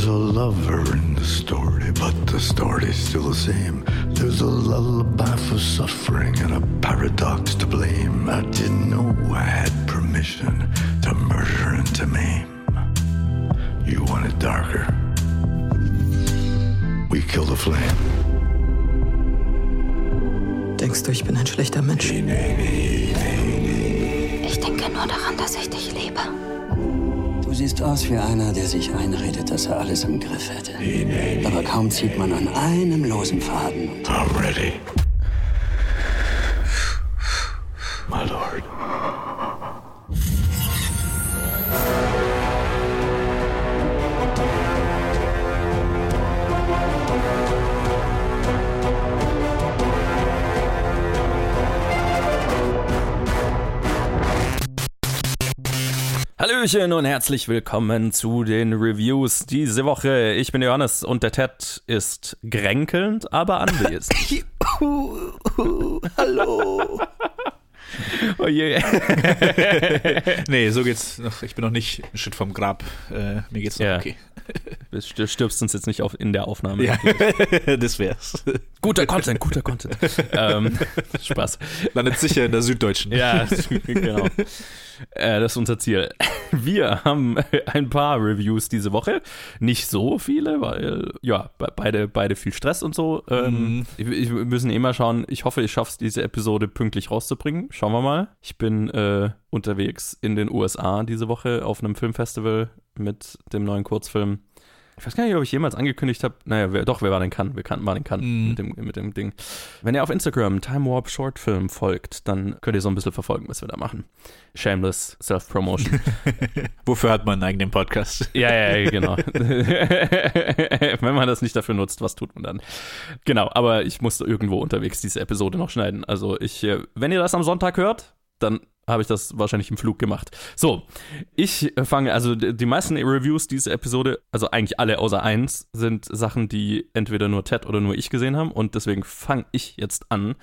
There's a lover in the story, but the story's still the same. There's a lullaby for suffering and a paradox to blame. I didn't know I had permission to murder and to maim. You want it darker? We kill the flame. Denkst du, ich bin ein schlechter Mensch? Ich denke nur daran, dass ich dich liebe. Siehst aus wie einer, der sich einredet, dass er alles im Griff hätte. Aber kaum zieht man an einem losen Faden. I'm ready. Hallöchen und herzlich willkommen zu den Reviews diese Woche. Ich bin Johannes und der Ted ist gränkelnd, aber anwesend. Hallo. oh je. Nee, so geht's noch. Ich bin noch nicht ein Schritt vom Grab. Äh, mir geht's noch Ja. okay. Du stirbst uns jetzt nicht auf, in der Aufnahme. Ja, das wär's. Guter Content, guter Content. ähm, Spaß. Landet sicher in der Süddeutschen. Ja, genau. Äh, das ist unser Ziel. Wir haben ein paar Reviews diese Woche. Nicht so viele, weil ja, be- beide, beide viel Stress und so. Ähm, Mhm. wir müssen eh mal schauen. Ich hoffe, ich schaffe es, diese Episode pünktlich rauszubringen. Schauen wir mal. Ich bin äh, unterwegs in den USA diese Woche auf einem Filmfestival mit dem neuen Kurzfilm. Ich weiß gar nicht, ob ich jemals angekündigt habe. Naja, wer, doch, wer war denn kann? Wir kannten mal den kann Mhm. mit, dem, mit dem Ding. Wenn ihr auf Instagram Time Warp Short Film folgt, dann könnt ihr so ein bisschen verfolgen, was wir da machen. Shameless Self-Promotion. Wofür hat man einen eigenen Podcast? ja, ja, ja, genau. Wenn man das nicht dafür nutzt, was tut man dann? Genau, aber ich musste irgendwo unterwegs diese Episode noch schneiden. Also ich, äh, wenn ihr das am Sonntag hört, dann habe ich das wahrscheinlich im Flug gemacht. So, ich fange, also die meisten Reviews dieser Episode, also eigentlich alle außer eins, sind Sachen, die entweder nur Ted oder nur ich gesehen haben und deswegen fange ich jetzt an.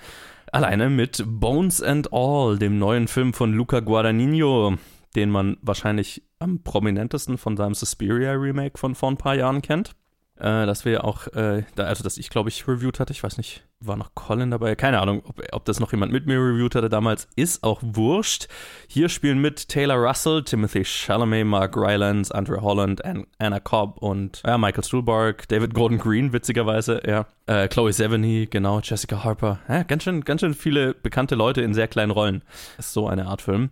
Alleine mit Bones and All, dem neuen Film von Luca Guadagnino, den man wahrscheinlich am prominentesten von seinem Suspiria Remake von vor ein paar Jahren kennt. Äh, das wir auch, äh, da, also das ich glaube ich reviewed hatte, ich weiß nicht, war noch Colin dabei, keine Ahnung, ob, ob das noch jemand mit mir reviewed hatte damals, ist auch wurscht. Hier spielen mit Taylor Russell, Timothy Chalamet, Mark Rylance, Andrew Holland, An Anna Cobb und ja, Michael Stuhlbarg, David Gordon Green, witzigerweise, ja, äh, Chloe Sevigny, genau, Jessica Harper, ja, ganz schön, ganz schön viele bekannte Leute in sehr kleinen Rollen. Ist so eine Art Film.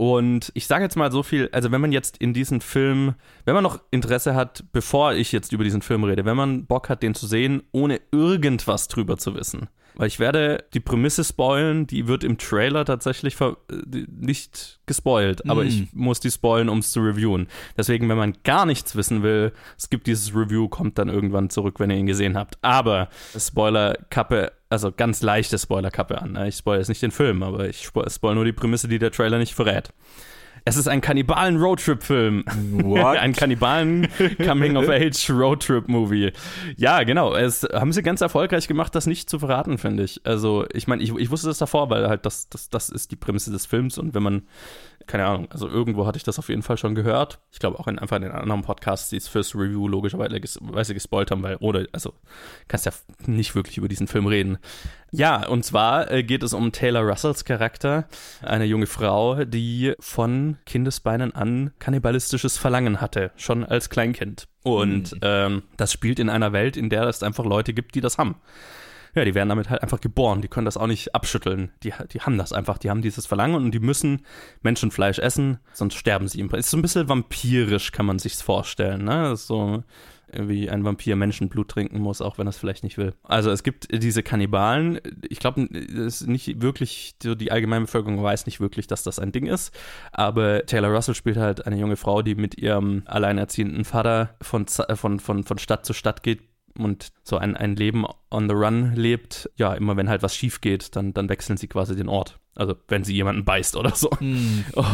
Und ich sage jetzt mal so viel, also wenn man jetzt in diesen Film, wenn man noch Interesse hat, bevor ich jetzt über diesen Film rede, wenn man Bock hat, den zu sehen, ohne irgendwas drüber zu wissen. Weil ich werde die Prämisse spoilen, die wird im Trailer tatsächlich ver äh, nicht gespoilt, aber Mm. ich muss die spoilen, um es zu reviewen. Deswegen, wenn man gar nichts wissen will, skippt dieses Review, kommt dann irgendwann zurück, wenn ihr ihn gesehen habt. Aber Spoiler-Kappe, also ganz leichte Spoiler-Kappe an. ne? Ich spoil jetzt nicht den Film, aber ich spo- spoil nur die Prämisse, die der Trailer nicht verrät. Es ist ein Kannibalen-Roadtrip-Film. Ein Kannibalen-Coming-of-Age-Roadtrip-Movie. Ja, genau. Es haben sie ganz erfolgreich gemacht, das nicht zu verraten, finde ich. Also, ich meine, ich, ich wusste das davor, weil halt das, das, das ist die Prämisse des Films und wenn man, keine Ahnung, also irgendwo hatte ich das auf jeden Fall schon gehört. Ich glaube auch in einfach in den anderen Podcasts, die es fürs Review logischerweise ges gespoilt haben, weil, oder, also, kannst ja nicht wirklich über diesen Film reden. Ja, und zwar äh, geht es um Taylor Russells Charakter, eine junge Frau, die von Kindesbeinen an kannibalistisches Verlangen hatte, schon als Kleinkind. Und ähm, das spielt in einer Welt, in der es einfach Leute gibt, die das haben. Ja, die werden damit halt einfach geboren. Die können das auch nicht abschütteln. Die, die haben das einfach. Die haben dieses Verlangen und die müssen Menschenfleisch essen, sonst sterben sie. im Prinzip. Ist so ein bisschen vampirisch, kann man sich's vorstellen. Ne? Das ist so wie ein Vampir Menschenblut trinken muss, auch wenn er es vielleicht nicht will. Also es gibt diese Kannibalen. Ich glaube, es ist nicht wirklich, die allgemeine Bevölkerung weiß nicht wirklich, dass das ein Ding ist. Aber Taylor Russell spielt halt eine junge Frau, die mit ihrem alleinerziehenden Vater von, Z- von, von, von Stadt zu Stadt geht, und so ein, ein Leben on the run lebt, ja, immer wenn halt was schief geht, dann, dann wechseln sie quasi den Ort. Also wenn sie jemanden beißt oder so.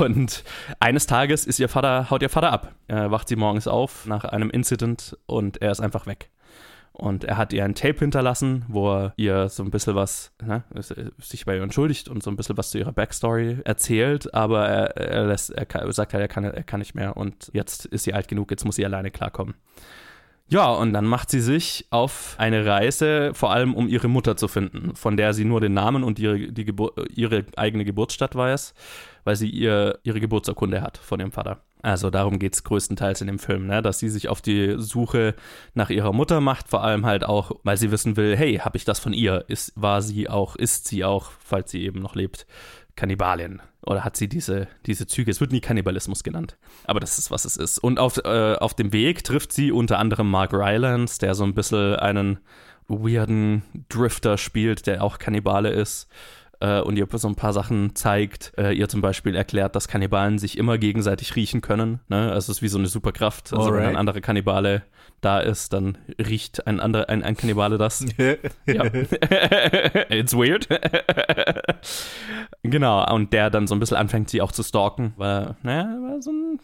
Und eines Tages ist ihr Vater, haut ihr Vater ab. Er wacht sie morgens auf nach einem Incident und er ist einfach weg. Und er hat ihr ein Tape hinterlassen, wo er ihr so ein bisschen was, ne, sich bei ihr entschuldigt und so ein bisschen was zu ihrer Backstory erzählt, aber er, er, lässt, er sagt halt, er kann, er kann nicht mehr und jetzt ist sie alt genug, jetzt muss sie alleine klarkommen. Ja, und dann macht sie sich auf eine Reise, vor allem um ihre Mutter zu finden, von der sie nur den Namen und ihre, die Gebur ihre eigene Geburtsstadt weiß, weil sie ihr, ihre Geburtsurkunde hat von ihrem Vater. Also darum geht es größtenteils in dem Film, ne? dass sie sich auf die Suche nach ihrer Mutter macht, vor allem halt auch, weil sie wissen will, hey, habe ich das von ihr? Ist, war sie auch, ist sie auch, falls sie eben noch lebt, Kannibalin? Oder hat sie diese, diese Züge? Es wird nie Kannibalismus genannt. Aber das ist, was es ist. Und auf, äh, auf dem Weg trifft sie unter anderem Mark Rylance, der so ein bisschen einen weirden Drifter spielt, der auch Kannibale ist äh, und ihr so ein paar Sachen zeigt. Äh, ihr zum Beispiel erklärt, dass Kannibalen sich immer gegenseitig riechen können. Ne? Also es ist wie so eine Superkraft. Also Alright. wenn ein anderer Kannibale da ist, dann riecht ein anderer, ein, ein Kannibale das. ja. It's weird. genau, und der dann so ein bisschen anfängt, sie auch zu stalken, weil, naja, weil so ein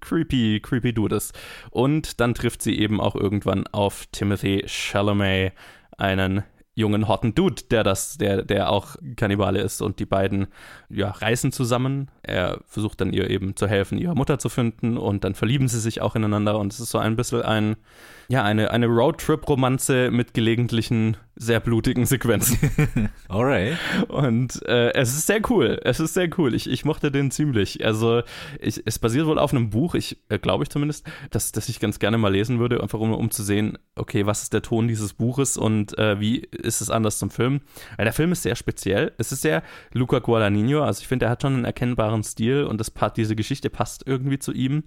creepy, creepy Dude ist. Und dann trifft sie eben auch irgendwann auf Timothy Chalamet, einen jungen hotten Dude, der das, der, der auch Kannibale ist und die beiden ja, reisen zusammen. Er versucht dann ihr eben zu helfen, ihre Mutter zu finden und dann verlieben sie sich auch ineinander und es ist so ein bisschen ein, ja, eine, eine Roadtrip-Romanze mit gelegentlichen sehr blutigen Sequenzen. Alright. Und äh, es ist sehr cool. Es ist sehr cool. Ich, ich mochte den ziemlich. Also, ich, es basiert wohl auf einem Buch, ich äh, glaube ich zumindest, dass, dass ich ganz gerne mal lesen würde, einfach um, um zu sehen, okay, was ist der Ton dieses Buches und äh, wie ist es anders zum Film. Weil der Film ist sehr speziell. Es ist sehr Luca Guadagnino, also ich finde, er hat schon einen erkennbaren Stil und das, diese Geschichte passt irgendwie zu ihm.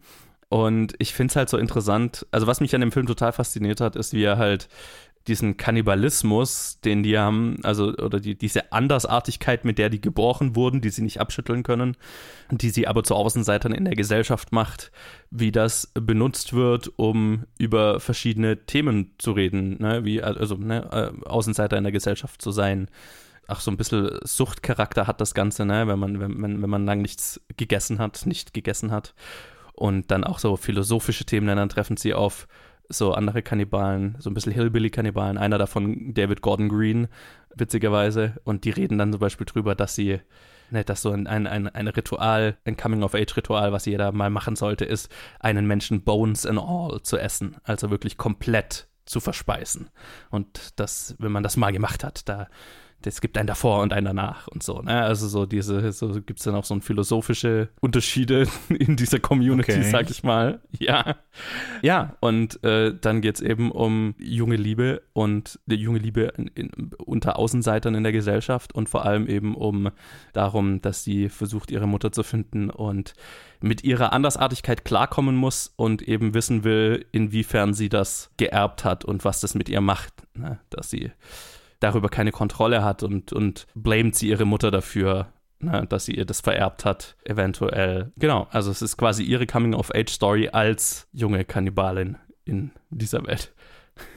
Und ich finde es halt so interessant. Also, was mich an dem Film total fasziniert hat, ist, wie er halt diesen Kannibalismus, den die haben, also oder die, diese Andersartigkeit, mit der die geboren wurden, die sie nicht abschütteln können, die sie aber zu Außenseitern in der Gesellschaft macht, wie das benutzt wird, um über verschiedene Themen zu reden, ne? wie also ne? Außenseiter in der Gesellschaft zu sein. Ach, so ein bisschen Suchtcharakter hat das Ganze, ne? wenn man, wenn, wenn man lang nichts gegessen hat, nicht gegessen hat. Und dann auch so philosophische Themen, dann treffen sie auf so andere Kannibalen, so ein bisschen Hillbilly-Kannibalen. Einer davon, David Gordon Green, witzigerweise. Und die reden dann zum Beispiel drüber, dass sie, ne, dass so ein, ein, ein, ein Ritual, ein Coming-of-Age-Ritual, was jeder mal machen sollte, ist, einen Menschen Bones and All zu essen. Also wirklich komplett zu verspeisen. Und das, wenn man das mal gemacht hat, da es gibt einen davor und einen danach und so. Ne? Also so diese, so gibt es dann auch so philosophische Unterschiede in dieser Community, okay. sag ich mal. Ja. Ja, und äh, dann geht es eben um junge Liebe und die junge Liebe in, in, unter Außenseitern in der Gesellschaft und vor allem eben um darum, dass sie versucht, ihre Mutter zu finden und mit ihrer Andersartigkeit klarkommen muss und eben wissen will, inwiefern sie das geerbt hat und was das mit ihr macht, ne? dass sie darüber keine Kontrolle hat und, und blamet sie ihre Mutter dafür, ne, dass sie ihr das vererbt hat, eventuell. Genau, also es ist quasi ihre Coming-of-Age-Story als junge Kannibalin in dieser Welt.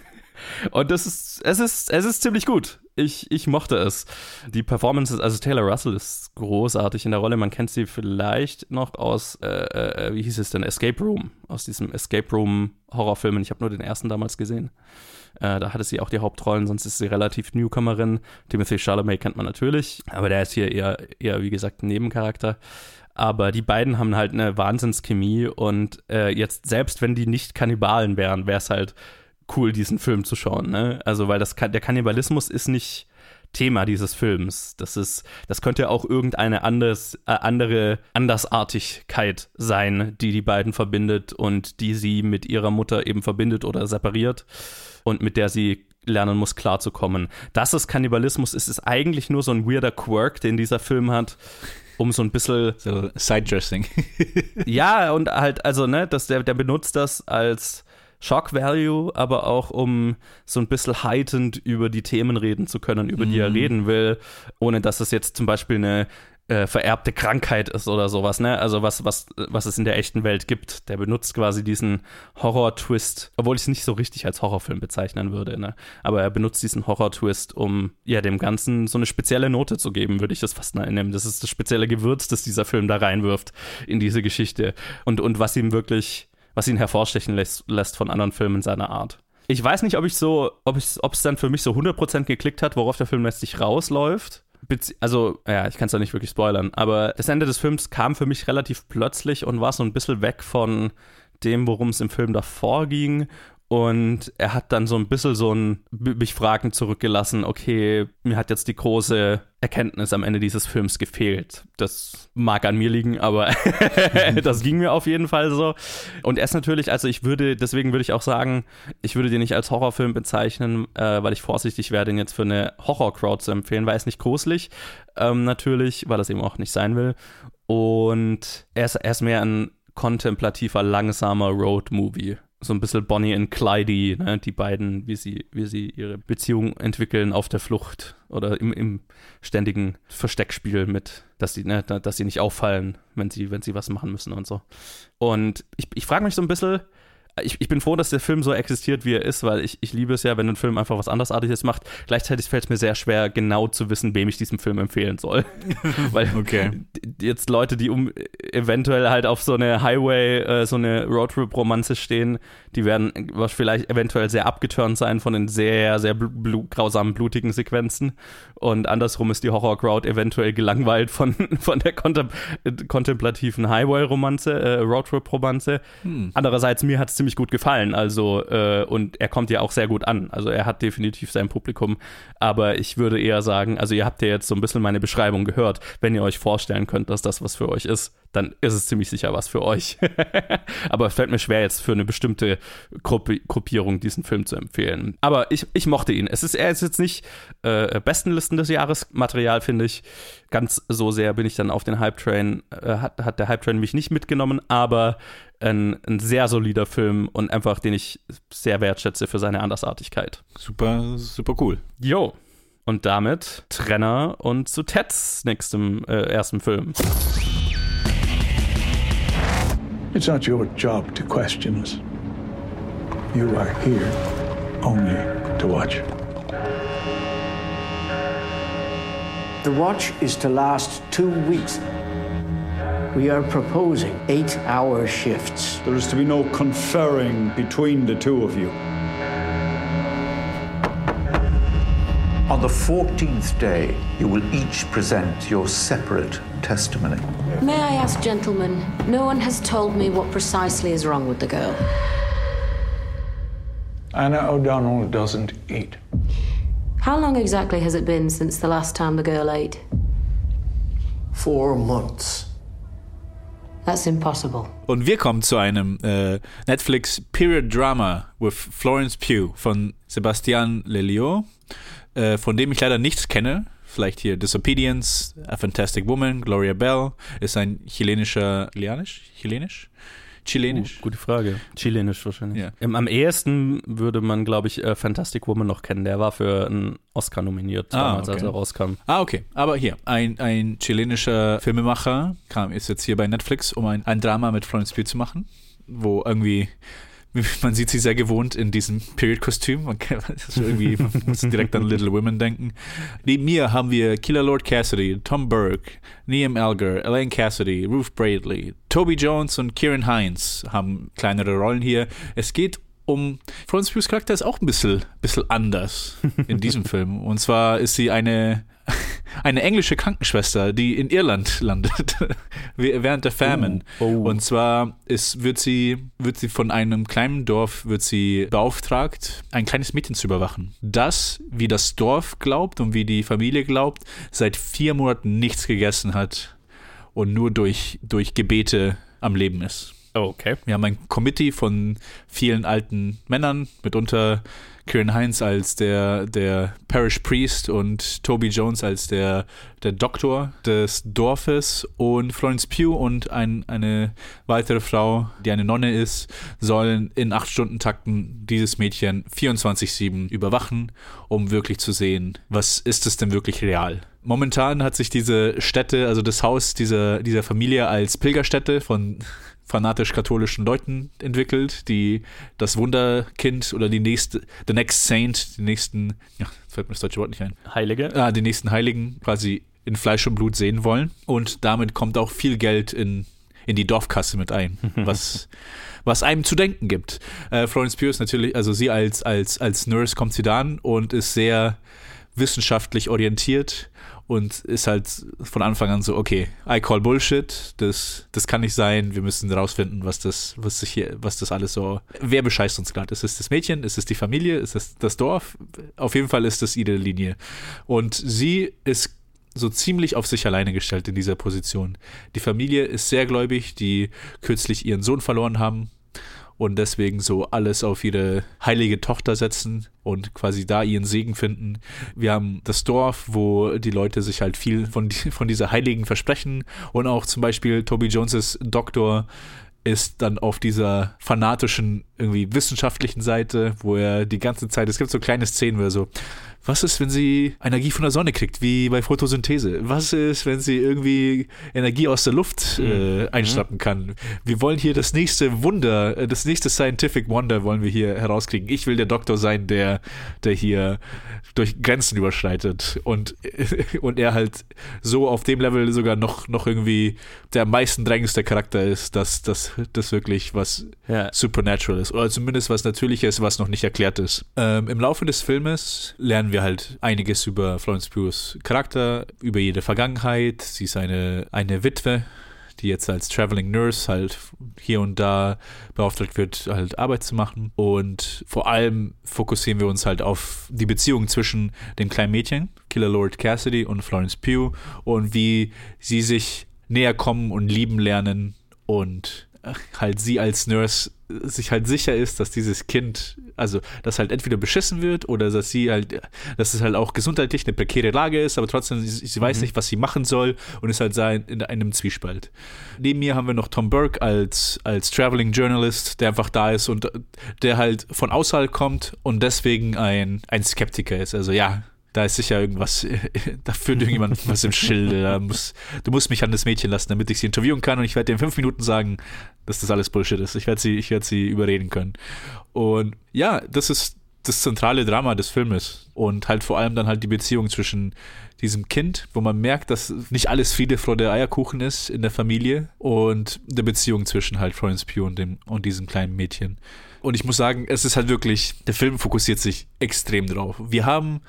Und das ist, es ist, es ist ziemlich gut. Ich, ich mochte es. Die Performances, also Taylor Russell ist großartig in der Rolle. Man kennt sie vielleicht noch aus, äh, äh, wie hieß es denn, Escape Room, aus diesem Escape Room Horrorfilmen. Ich habe nur den ersten damals gesehen. Äh, da hatte sie auch die Hauptrollen, sonst ist sie relativ Newcomerin. Timothy Chalamet kennt man natürlich, aber der ist hier eher, eher wie gesagt, ein Nebencharakter. Aber die beiden haben halt eine Wahnsinnschemie und äh, jetzt, selbst wenn die nicht Kannibalen wären, wäre es halt cool, diesen Film zu schauen. Ne? Also, weil das, der Kannibalismus ist nicht Thema dieses Films. Das ist, das könnte auch irgendeine anders, äh, andere Andersartigkeit sein, die die beiden verbindet und die sie mit ihrer Mutter eben verbindet oder separiert und mit der sie lernen muss, klarzukommen. Dass es Kannibalismus ist, ist eigentlich nur so ein weirder Quirk, den dieser Film hat, um so ein bisschen. So Sidedressing. ja, und halt, also, ne, dass der, der benutzt das als Shock Value, aber auch um so ein bisschen heightened über die Themen reden zu können, über die er mhm. reden will, ohne dass es jetzt zum Beispiel eine äh, vererbte Krankheit ist oder sowas, ne? Also was, was, was es in der echten Welt gibt. Der benutzt quasi diesen Horror-Twist, obwohl ich es nicht so richtig als Horrorfilm bezeichnen würde, ne? Aber er benutzt diesen Horror-Twist, um ja dem Ganzen so eine spezielle Note zu geben, würde ich das fast nennen. Das ist das spezielle Gewürz, das dieser Film da reinwirft in diese Geschichte. Und, und was ihm wirklich, was ihn hervorstechen lässt, lässt von anderen Filmen seiner Art. Ich weiß nicht, ob ich so, ob es dann für mich so 100% geklickt hat, worauf der Film letztlich rausläuft also, ja, ich kann es ja nicht wirklich spoilern, aber das Ende des Films kam für mich relativ plötzlich und war so ein bisschen weg von dem, worum es im Film davor ging Und er hat dann so ein bisschen so ein, mich fragend zurückgelassen, okay, mir hat jetzt die große Erkenntnis am Ende dieses Films gefehlt. Das mag an mir liegen, aber das ging mir auf jeden Fall so. Und er ist natürlich, also ich würde, deswegen würde ich auch sagen, ich würde den nicht als Horrorfilm bezeichnen, äh, weil ich vorsichtig wäre, den jetzt für eine Horror-Crowd zu empfehlen, weil er ist nicht gruselig, ähm, natürlich, weil das eben auch nicht sein will. Und er ist, er ist mehr ein kontemplativer, langsamer Road-Movie so ein bisschen Bonnie und Clyde, ne? die beiden, wie sie, wie sie ihre Beziehung entwickeln auf der Flucht oder im, im ständigen Versteckspiel mit, dass sie, ne, dass sie nicht auffallen, wenn sie, wenn sie was machen müssen und so. Und ich, ich frage mich so ein bisschen, ich, ich bin froh, dass der Film so existiert, wie er ist, weil ich, ich liebe es ja, wenn ein Film einfach was andersartiges macht. Gleichzeitig fällt es mir sehr schwer, genau zu wissen, wem ich diesen Film empfehlen soll. weil okay. jetzt Leute, die um eventuell halt auf so eine Highway, äh, so eine Roadtrip-Romanze stehen, die werden was vielleicht eventuell sehr abgeturnt sein von den sehr, sehr blu grausamen, blutigen Sequenzen. Und andersrum ist die Horror-Crowd eventuell gelangweilt von, von der kontem kontemplativen Highway-Romanze, äh, Roadtrip-Romanze. Hm. Andererseits, mir hat es ziemlich gut gefallen. Also, äh, und er kommt ja auch sehr gut an. Also er hat definitiv sein Publikum. Aber ich würde eher sagen, also ihr habt ja jetzt so ein bisschen meine Beschreibung gehört. Wenn ihr euch vorstellen könnt, dass das was für euch ist, dann ist es ziemlich sicher was für euch. Aber es fällt mir schwer, jetzt für eine bestimmte Gruppi Gruppierung diesen Film zu empfehlen. Aber ich, ich mochte ihn. Es ist, er ist jetzt nicht äh, Bestenlisten des Jahres Material, finde ich. Ganz so sehr bin ich dann auf den Hype Train, äh, hat, hat der Hype Train mich nicht mitgenommen, aber ein, ein sehr solider Film und einfach, den ich sehr wertschätze für seine Andersartigkeit. Super, super cool. Jo. Und damit Trenner und zu Teds nächstem äh, ersten Film. It's not your job to question us. You are here only to watch. The watch is to last two weeks. We are proposing eight hour shifts. There is to be no conferring between the two of you. On the 14th day, you will each present your separate testimony. May I ask, gentlemen, no one has told me what precisely is wrong with the girl. Anna O'Donnell doesn't eat. How long exactly has it been since the last time the girl ate? Four months. That's impossible. Und wir kommen zu einem äh, Netflix Period Drama with Florence Pugh von Sebastian Lelio, äh, von dem ich leider nichts kenne. Vielleicht hier Disobedience, A Fantastic Woman, Gloria Bell, ist ein chilenischer, chilenisch? Chilenisch? Chilenisch? Uh, gute Frage. Chilenisch wahrscheinlich. Ja. am ehesten würde man, glaube ich, äh, Fantastic Woman noch kennen. Der war für einen Oscar nominiert, ah, damals, okay. als er rauskam. Ah, okay. Aber hier, ein, ein chilenischer Filmemacher kam, ist jetzt hier bei Netflix, um ein, ein Drama mit Florence Pugh zu machen, wo irgendwie man sieht sie sehr gewohnt in diesem Period-Kostüm. Man, irgendwie, man muss direkt an Little Women denken. Neben mir haben wir Killer Lord Cassidy, Tom Burke, Liam Elgar, Elaine Cassidy, Ruth Bradley, Toby Jones und Kieran Hines haben kleinere Rollen hier. Es geht um Florence Pughs Charakter ist auch ein bisschen, bisschen anders in diesem Film. Und zwar ist sie eine eine englische Krankenschwester, die in Irland landet während der Famine. Oh, oh. Und zwar ist, wird sie wird sie von einem kleinen Dorf wird sie beauftragt, ein kleines Mädchen zu überwachen, das, wie das Dorf glaubt und wie die Familie glaubt, seit vier Monaten nichts gegessen hat und nur durch durch Gebete am Leben ist. Okay. Wir haben ein Committee von vielen alten Männern, mitunter Kieran Heinz als der, der Parish Priest und Toby Jones als der, der Doktor des Dorfes und Florence Pugh und ein, eine weitere Frau, die eine Nonne ist, sollen in acht Stunden Takten dieses Mädchen 24-7 überwachen, um wirklich zu sehen, was ist es denn wirklich real. Momentan hat sich diese Stätte, also das Haus dieser, dieser Familie als Pilgerstätte von fanatisch-katholischen Leuten entwickelt, die das Wunderkind oder die nächste, the next saint, die nächsten, ja, fällt mir das deutsche Wort nicht ein. Heilige? Ah, die nächsten Heiligen quasi in Fleisch und Blut sehen wollen. Und damit kommt auch viel Geld in, in die Dorfkasse mit ein, was, was einem zu denken gibt. Äh, Florence Pugh ist natürlich, also sie als, als, als Nurse kommt sie da an und ist sehr wissenschaftlich orientiert und ist halt von Anfang an so, okay, I call Bullshit, das, das kann nicht sein, wir müssen rausfinden, was das, was sich hier, was das alles so, wer bescheißt uns gerade? Ist es das Mädchen, ist es die Familie, ist es das Dorf? Auf jeden Fall ist das ihre Linie. Und sie ist so ziemlich auf sich alleine gestellt in dieser Position. Die Familie ist sehr gläubig, die kürzlich ihren Sohn verloren haben und deswegen so alles auf ihre heilige Tochter setzen und quasi da ihren Segen finden. Wir haben das Dorf, wo die Leute sich halt viel von, von dieser Heiligen versprechen und auch zum Beispiel Toby Joneses Doktor ist dann auf dieser fanatischen, irgendwie wissenschaftlichen Seite, wo er die ganze Zeit, es gibt so kleine Szenen, wo er so, was ist, wenn sie Energie von der Sonne kriegt, wie bei Photosynthese? Was ist, wenn sie irgendwie Energie aus der Luft äh, mhm. einschnappen kann? Wir wollen hier das nächste Wunder, äh, das nächste Scientific Wonder wollen wir hier herauskriegen. Ich will der Doktor sein, der, der hier durch Grenzen überschreitet und, und er halt so auf dem Level sogar noch, noch irgendwie der am meisten drängendste Charakter ist, dass das wirklich was ja. Supernatural ist oder zumindest was Natürliches, was noch nicht erklärt ist. Ähm, Im Laufe des Filmes lernen wir halt einiges über Florence Pughs Charakter, über ihre Vergangenheit. Sie ist eine, eine Witwe, die jetzt als Traveling Nurse halt hier und da beauftragt wird, halt Arbeit zu machen. Und vor allem fokussieren wir uns halt auf die Beziehung zwischen dem kleinen Mädchen, Killer Lord Cassidy und Florence Pugh und wie sie sich näher kommen und lieben lernen und halt sie als Nurse sich halt sicher ist, dass dieses Kind, also dass halt entweder beschissen wird oder dass sie halt, dass es halt auch gesundheitlich eine prekäre Lage ist, aber trotzdem, sie, sie weiß mhm. nicht, was sie machen soll und ist halt in einem Zwiespalt. Neben mir haben wir noch Tom Burke als, als Traveling Journalist, der einfach da ist und der halt von außerhalb kommt und deswegen ein, ein Skeptiker ist. Also ja, da ist sicher irgendwas, da führt irgendjemand was im Schilde. Da muss, du musst mich an das Mädchen lassen, damit ich sie interviewen kann und ich werde dir in fünf Minuten sagen, dass das alles Bullshit ist. Ich werde sie, ich sie überreden können. Und ja, das ist das zentrale Drama des Filmes und halt vor allem dann halt die Beziehung zwischen diesem Kind, wo man merkt, dass nicht alles Friede, Freude, Eierkuchen ist in der Familie und der Beziehung zwischen halt Florence Pugh und, dem, und diesem kleinen Mädchen. Und ich muss sagen, es ist halt wirklich, der Film fokussiert sich extrem drauf. Wir haben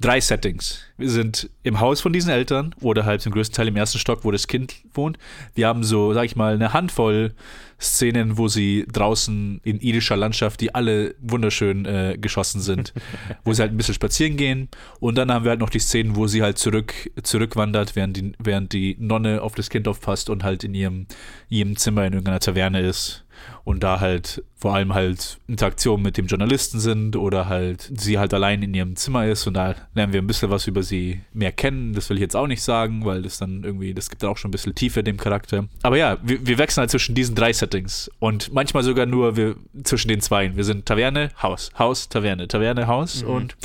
drei Settings. Wir sind im Haus von diesen Eltern oder halt zum größten Teil im ersten Stock, wo das Kind wohnt. Wir haben so, sag ich mal, eine Handvoll Szenen, wo sie draußen in irischer Landschaft, die alle wunderschön äh, geschossen sind, wo sie halt ein bisschen spazieren gehen. Und dann haben wir halt noch die Szenen, wo sie halt zurück, zurückwandert, während die, während die Nonne auf das Kind aufpasst und halt in ihrem, ihrem Zimmer in irgendeiner Taverne ist und da halt vor allem halt Interaktionen mit dem Journalisten sind oder halt sie halt allein in ihrem Zimmer ist und da lernen wir ein bisschen was über sie mehr kennen. Das will ich jetzt auch nicht sagen, weil das dann irgendwie, das gibt dann auch schon ein bisschen Tiefe dem Charakter. Aber ja, wir, wir wechseln halt zwischen diesen drei Settings und manchmal sogar nur wir, zwischen den zwei. Wir sind Taverne, Haus, Haus, Taverne, Taverne, Haus mhm. und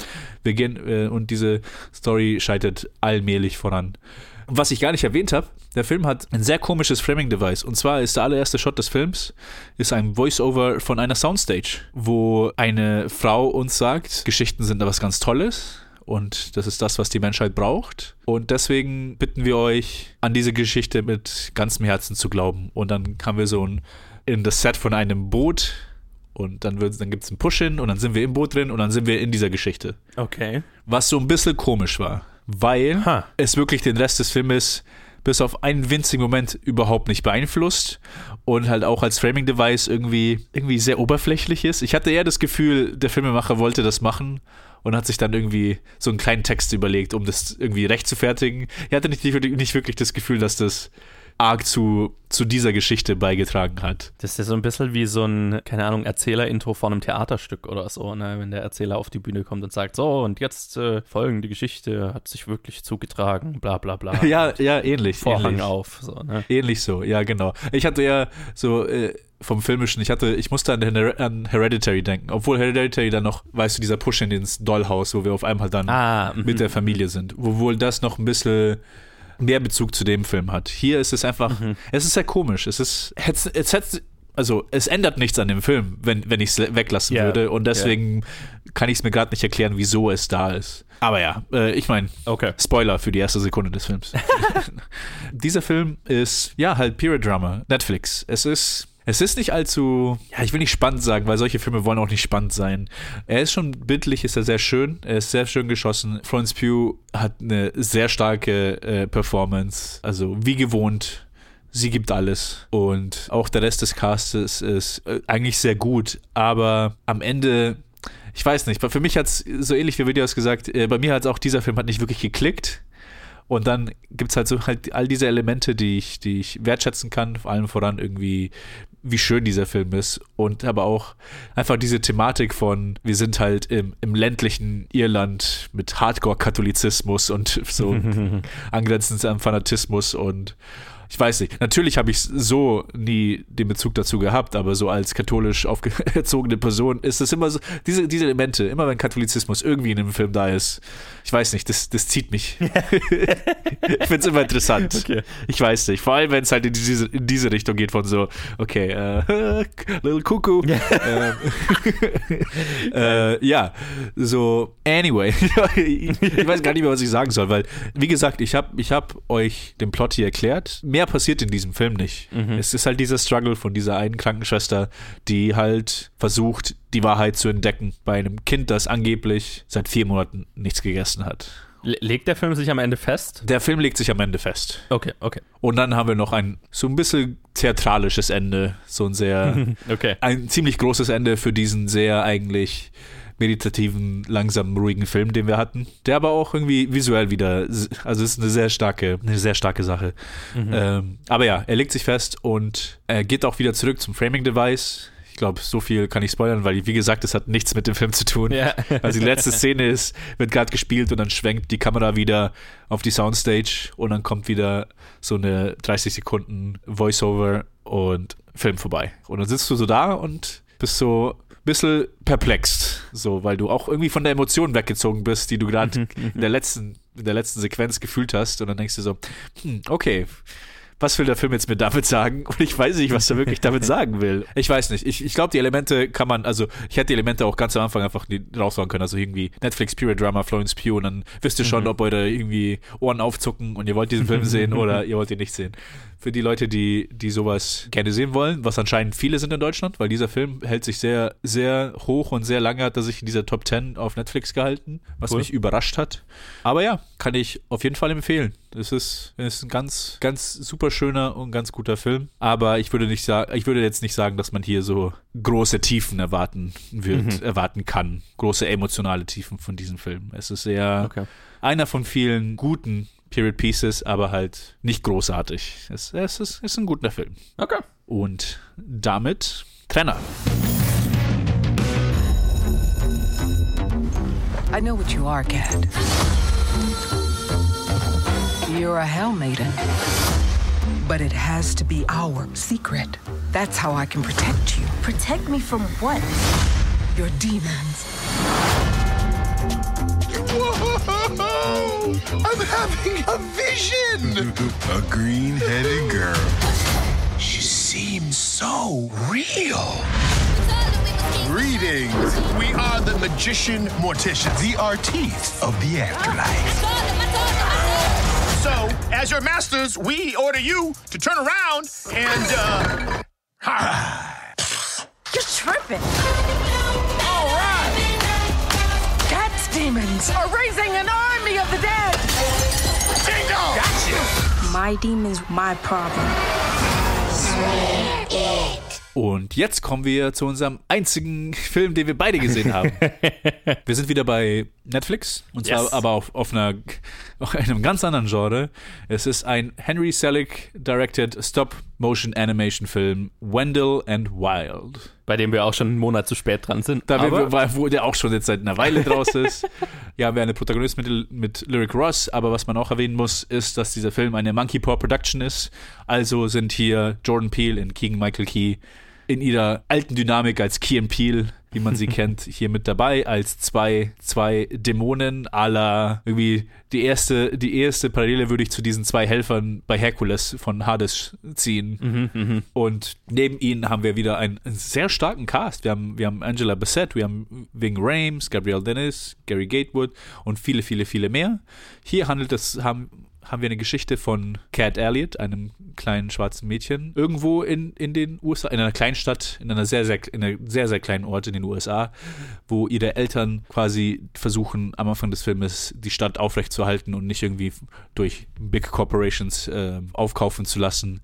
wir gehen äh, und diese Story scheitet allmählich voran. Was ich gar nicht erwähnt habe, der Film hat ein sehr komisches Framing-Device. Und zwar ist der allererste Shot des Films ist ein Voice-Over von einer Soundstage, wo eine Frau uns sagt, Geschichten sind da was ganz Tolles. Und das ist das, was die Menschheit braucht. Und deswegen bitten wir euch, an diese Geschichte mit ganzem Herzen zu glauben. Und dann haben wir so ein, in das Set von einem Boot und dann, dann gibt es ein Push-In und dann sind wir im Boot drin und dann sind wir in dieser Geschichte. Okay. Was so ein bisschen komisch war weil ha. es wirklich den Rest des Filmes bis auf einen winzigen Moment überhaupt nicht beeinflusst und halt auch als Framing-Device irgendwie, irgendwie sehr oberflächlich ist. Ich hatte eher das Gefühl, der Filmemacher wollte das machen und hat sich dann irgendwie so einen kleinen Text überlegt, um das irgendwie recht zu fertigen. Ich hatte nicht, nicht wirklich das Gefühl, dass das arg zu, zu dieser Geschichte beigetragen hat. Das ist ja so ein bisschen wie so ein, keine Ahnung, Erzähler-Intro von einem Theaterstück oder so, ne? wenn der Erzähler auf die Bühne kommt und sagt, so, und jetzt äh, folgende Geschichte hat sich wirklich zugetragen, bla bla bla. ja, ja, ähnlich. Vorhang ähnlich. auf. So, ne? Ähnlich so, ja, genau. Ich hatte ja so äh, vom Filmischen, ich hatte, ich musste an, an, Hereditary denken, obwohl Hereditary dann noch, weißt du, dieser Push in ins Dollhaus, wo wir auf einmal dann ah, mit der Familie sind, obwohl das noch ein bisschen mehr Bezug zu dem Film hat. Hier ist es einfach, mhm. es ist sehr komisch. Es ist, es, es, es, also es ändert nichts an dem Film, wenn, wenn ich es weglassen yeah. würde. Und deswegen yeah. kann ich es mir gerade nicht erklären, wieso es da ist. Aber ja, äh, ich meine, okay. Spoiler für die erste Sekunde des Films. Dieser Film ist ja halt Period Drama, Netflix. Es ist Es ist nicht allzu, ja, ich will nicht spannend sagen, weil solche Filme wollen auch nicht spannend sein. Er ist schon bildlich, ist er sehr schön, er ist sehr schön geschossen. Florence Pugh hat eine sehr starke äh, Performance, also wie gewohnt. Sie gibt alles und auch der Rest des Castes ist äh, eigentlich sehr gut, aber am Ende ich weiß nicht, für mich hat es so ähnlich wie Videos gesagt, äh, bei mir hat auch dieser Film hat nicht wirklich geklickt. Und dann gibt es halt so halt all diese Elemente, die ich, die ich wertschätzen kann, vor allem voran irgendwie, wie schön dieser Film ist. Und aber auch einfach diese Thematik von, wir sind halt im, im ländlichen Irland mit Hardcore-Katholizismus und so angrenzend am Fanatismus und ich weiß nicht, natürlich habe ich so nie den Bezug dazu gehabt, aber so als katholisch aufgezogene Person ist es immer so, diese, diese Elemente, immer wenn Katholizismus irgendwie in einem Film da ist, ich weiß nicht, das, das zieht mich. ich finde es immer interessant. Okay. Ich weiß nicht, vor allem wenn es halt in diese, in diese Richtung geht von so, okay, äh, Little Cuckoo. ähm, äh, ja, so, anyway, ich weiß gar nicht mehr, was ich sagen soll, weil, wie gesagt, ich habe ich hab euch den Plot hier erklärt. Mehr passiert in diesem Film nicht. Mhm. Es ist halt dieser Struggle von dieser einen Krankenschwester, die halt versucht, die Wahrheit zu entdecken bei einem Kind, das angeblich seit vier Monaten nichts gegessen hat. Legt der Film sich am Ende fest? Der Film legt sich am Ende fest. Okay, okay. Und dann haben wir noch ein so ein bisschen theatralisches Ende, so ein sehr okay. ein ziemlich großes Ende für diesen sehr eigentlich meditativen, langsamen, ruhigen Film, den wir hatten, der aber auch irgendwie visuell wieder, also ist eine sehr starke, eine sehr starke Sache. Mhm. Ähm, aber ja, er legt sich fest und er geht auch wieder zurück zum Framing Device. Ich glaube, so viel kann ich spoilern, weil, wie gesagt, es hat nichts mit dem Film zu tun. Ja. Also die letzte Szene ist, wird gerade gespielt und dann schwenkt die Kamera wieder auf die Soundstage und dann kommt wieder so eine 30 Sekunden Voiceover und Film vorbei. Und dann sitzt du so da und bist so bisschen perplex, so, weil du auch irgendwie von der Emotion weggezogen bist, die du gerade Mhm, in der letzten in der letzten Sequenz gefühlt hast und dann denkst du so, hm, okay, was will der Film jetzt mir damit sagen? Und ich weiß nicht, was er wirklich damit sagen will. Ich weiß nicht. Ich, ich glaube, die Elemente kann man, also ich hätte die Elemente auch ganz am Anfang einfach raushauen können. Also irgendwie Netflix Period Drama, Florence Pugh und dann wisst ihr schon, Mhm. ob eure irgendwie Ohren aufzucken und ihr wollt diesen Film sehen oder ihr wollt ihn nicht sehen. Für die Leute, die, die sowas gerne sehen wollen, was anscheinend viele sind in Deutschland, weil dieser Film hält sich sehr, sehr hoch und sehr lange hat er sich in dieser Top 10 auf Netflix gehalten, was Cool. mich überrascht hat. Aber ja, kann ich auf jeden Fall empfehlen. Es ist, es ist ein ganz, ganz super schöner und ganz guter Film. Aber ich würde nicht sagen, ich würde jetzt nicht sagen, dass man hier so große Tiefen erwarten wird, Mhm. erwarten kann. Große emotionale Tiefen von diesem Film. Es ist eher Okay. einer von vielen guten Period Pieces, aber halt nicht großartig. Es, es, ist, es ist ein guter Film. Okay. Und damit Trenner. I know what you are, Cat. You're a Hell Maiden. But it has to be our secret. That's how I can protect you. Protect me from what? Your demons. Whoa! I'm having a vision! a green headed girl. She seems so real. Greetings. We are the magician morticians, the artistes of the afterlife. So, as your masters, we order you to turn around and, uh. You're tripping. Demons are raising an army of the dead. Ding dong! Gotcha! My demons, my problem. Und jetzt kommen wir zu unserem einzigen Film, den wir beide gesehen haben. wir sind wieder bei Netflix und zwar Yes. aber auf, auf, einer, auf einem ganz anderen Genre. Es ist ein Henry Selick directed Stop-Motion-Animation-Film Wendell and Wild. Bei dem wir auch schon einen Monat zu spät dran sind. Da Aber- wir, wo der auch schon jetzt seit einer Weile draus ist. ja, haben wir eine Protagonistin mit, mit Lyric Ross, aber was man auch erwähnen muss, ist, dass dieser Film eine Monkey Paw Production ist. Also sind hier Jordan Peele und Keegan Michael Key in ihrer alten Dynamik als Key and Peele, wie man sie kennt, hier mit dabei, als zwei, zwei Dämonen la irgendwie die erste, die erste Parallele würde ich zu diesen zwei Helfern bei Hercules von Hades ziehen. Mhm, Und neben ihnen haben wir wieder einen sehr starken Cast. Wir haben, wir haben Angela Bassett, wir haben Ving Rhames, Gabrielle Dennis, Gary Gatewood und viele, viele, viele mehr. Hier handelt es, haben, haben wir eine Geschichte von Cat Elliot, einem kleinen schwarzen Mädchen, irgendwo in, in den USA, in einer Kleinstadt, in einer sehr, sehr, in einer sehr, sehr kleinen Ort in den USA, wo ihre Eltern quasi versuchen, am Anfang des Filmes die Stadt aufrechtzuerhalten und nicht irgendwie durch Big Corporations äh, aufkaufen zu lassen.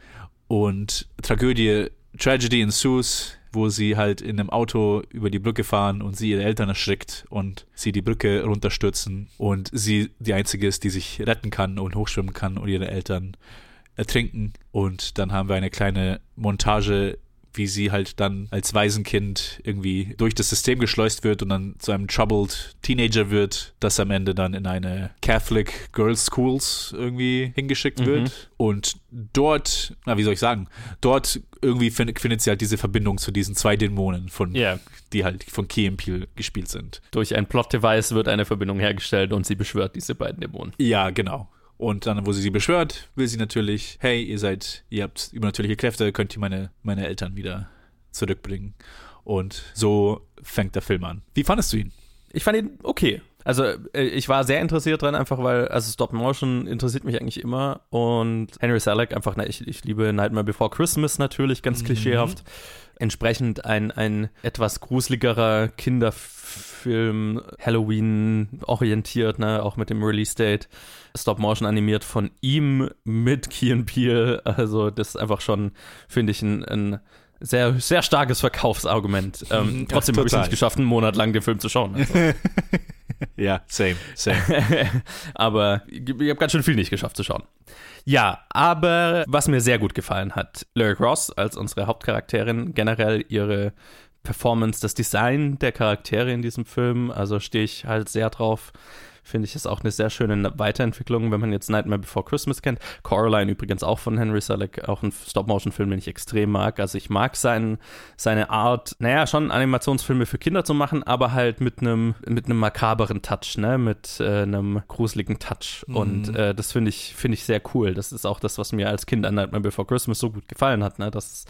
Und Tragödie, Tragedy ensues, wo sie halt in einem Auto über die Brücke fahren und sie ihre Eltern erschrickt und sie die Brücke runterstürzen und sie die einzige ist, die sich retten kann und hochschwimmen kann und ihre Eltern ertrinken. Und dann haben wir eine kleine Montage wie sie halt dann als Waisenkind irgendwie durch das System geschleust wird und dann zu einem troubled Teenager wird, das am Ende dann in eine Catholic Girls Schools irgendwie hingeschickt mhm. wird. Und dort, na, wie soll ich sagen, dort irgendwie find, findet sie halt diese Verbindung zu diesen zwei Dämonen, von, yeah. die halt von Key and Peele gespielt sind. Durch ein Plot-Device wird eine Verbindung hergestellt und sie beschwört diese beiden Dämonen. Ja, genau. Und dann, wo sie sie beschwört, will sie natürlich, hey, ihr seid, ihr habt übernatürliche Kräfte, könnt ihr meine, meine Eltern wieder zurückbringen. Und so fängt der Film an. Wie fandest du ihn? Ich fand ihn okay. Also äh, ich war sehr interessiert dran, einfach weil, also Stop Motion interessiert mich eigentlich immer und Henry Selleck einfach, na, ich, ich liebe Nightmare Before Christmas natürlich, ganz mhm. klischeehaft. Entsprechend ein, ein etwas gruseligerer Kinderfilm, Halloween orientiert, ne, auch mit dem Release-Date. Stop-Motion animiert von ihm mit Key Peele. Also das ist einfach schon, finde ich, ein, ein sehr, sehr starkes Verkaufsargument. Ähm, trotzdem habe ich es nicht geschafft, einen Monat lang den Film zu schauen. Also. ja, same, same. aber ich, ich habe ganz schön viel nicht geschafft zu schauen. Ja, aber was mir sehr gut gefallen hat, Lyric Ross als unsere Hauptcharakterin, generell ihre Performance, das Design der Charaktere in diesem Film, also stehe ich halt sehr drauf finde ich, ist auch eine sehr schöne Weiterentwicklung, wenn man jetzt Nightmare Before Christmas kennt. Coraline übrigens auch von Henry Selick, auch ein Stop-Motion-Film, den ich extrem mag. Also ich mag sein, seine Art, naja, schon Animationsfilme für Kinder zu machen, aber halt mit einem mit einem makaberen Touch, ne, mit äh, einem gruseligen Touch. Mhm. Und äh, das finde ich, finde ich sehr cool. Das ist auch das, was mir als Kind an Nightmare Before Christmas so gut gefallen hat, ne, dass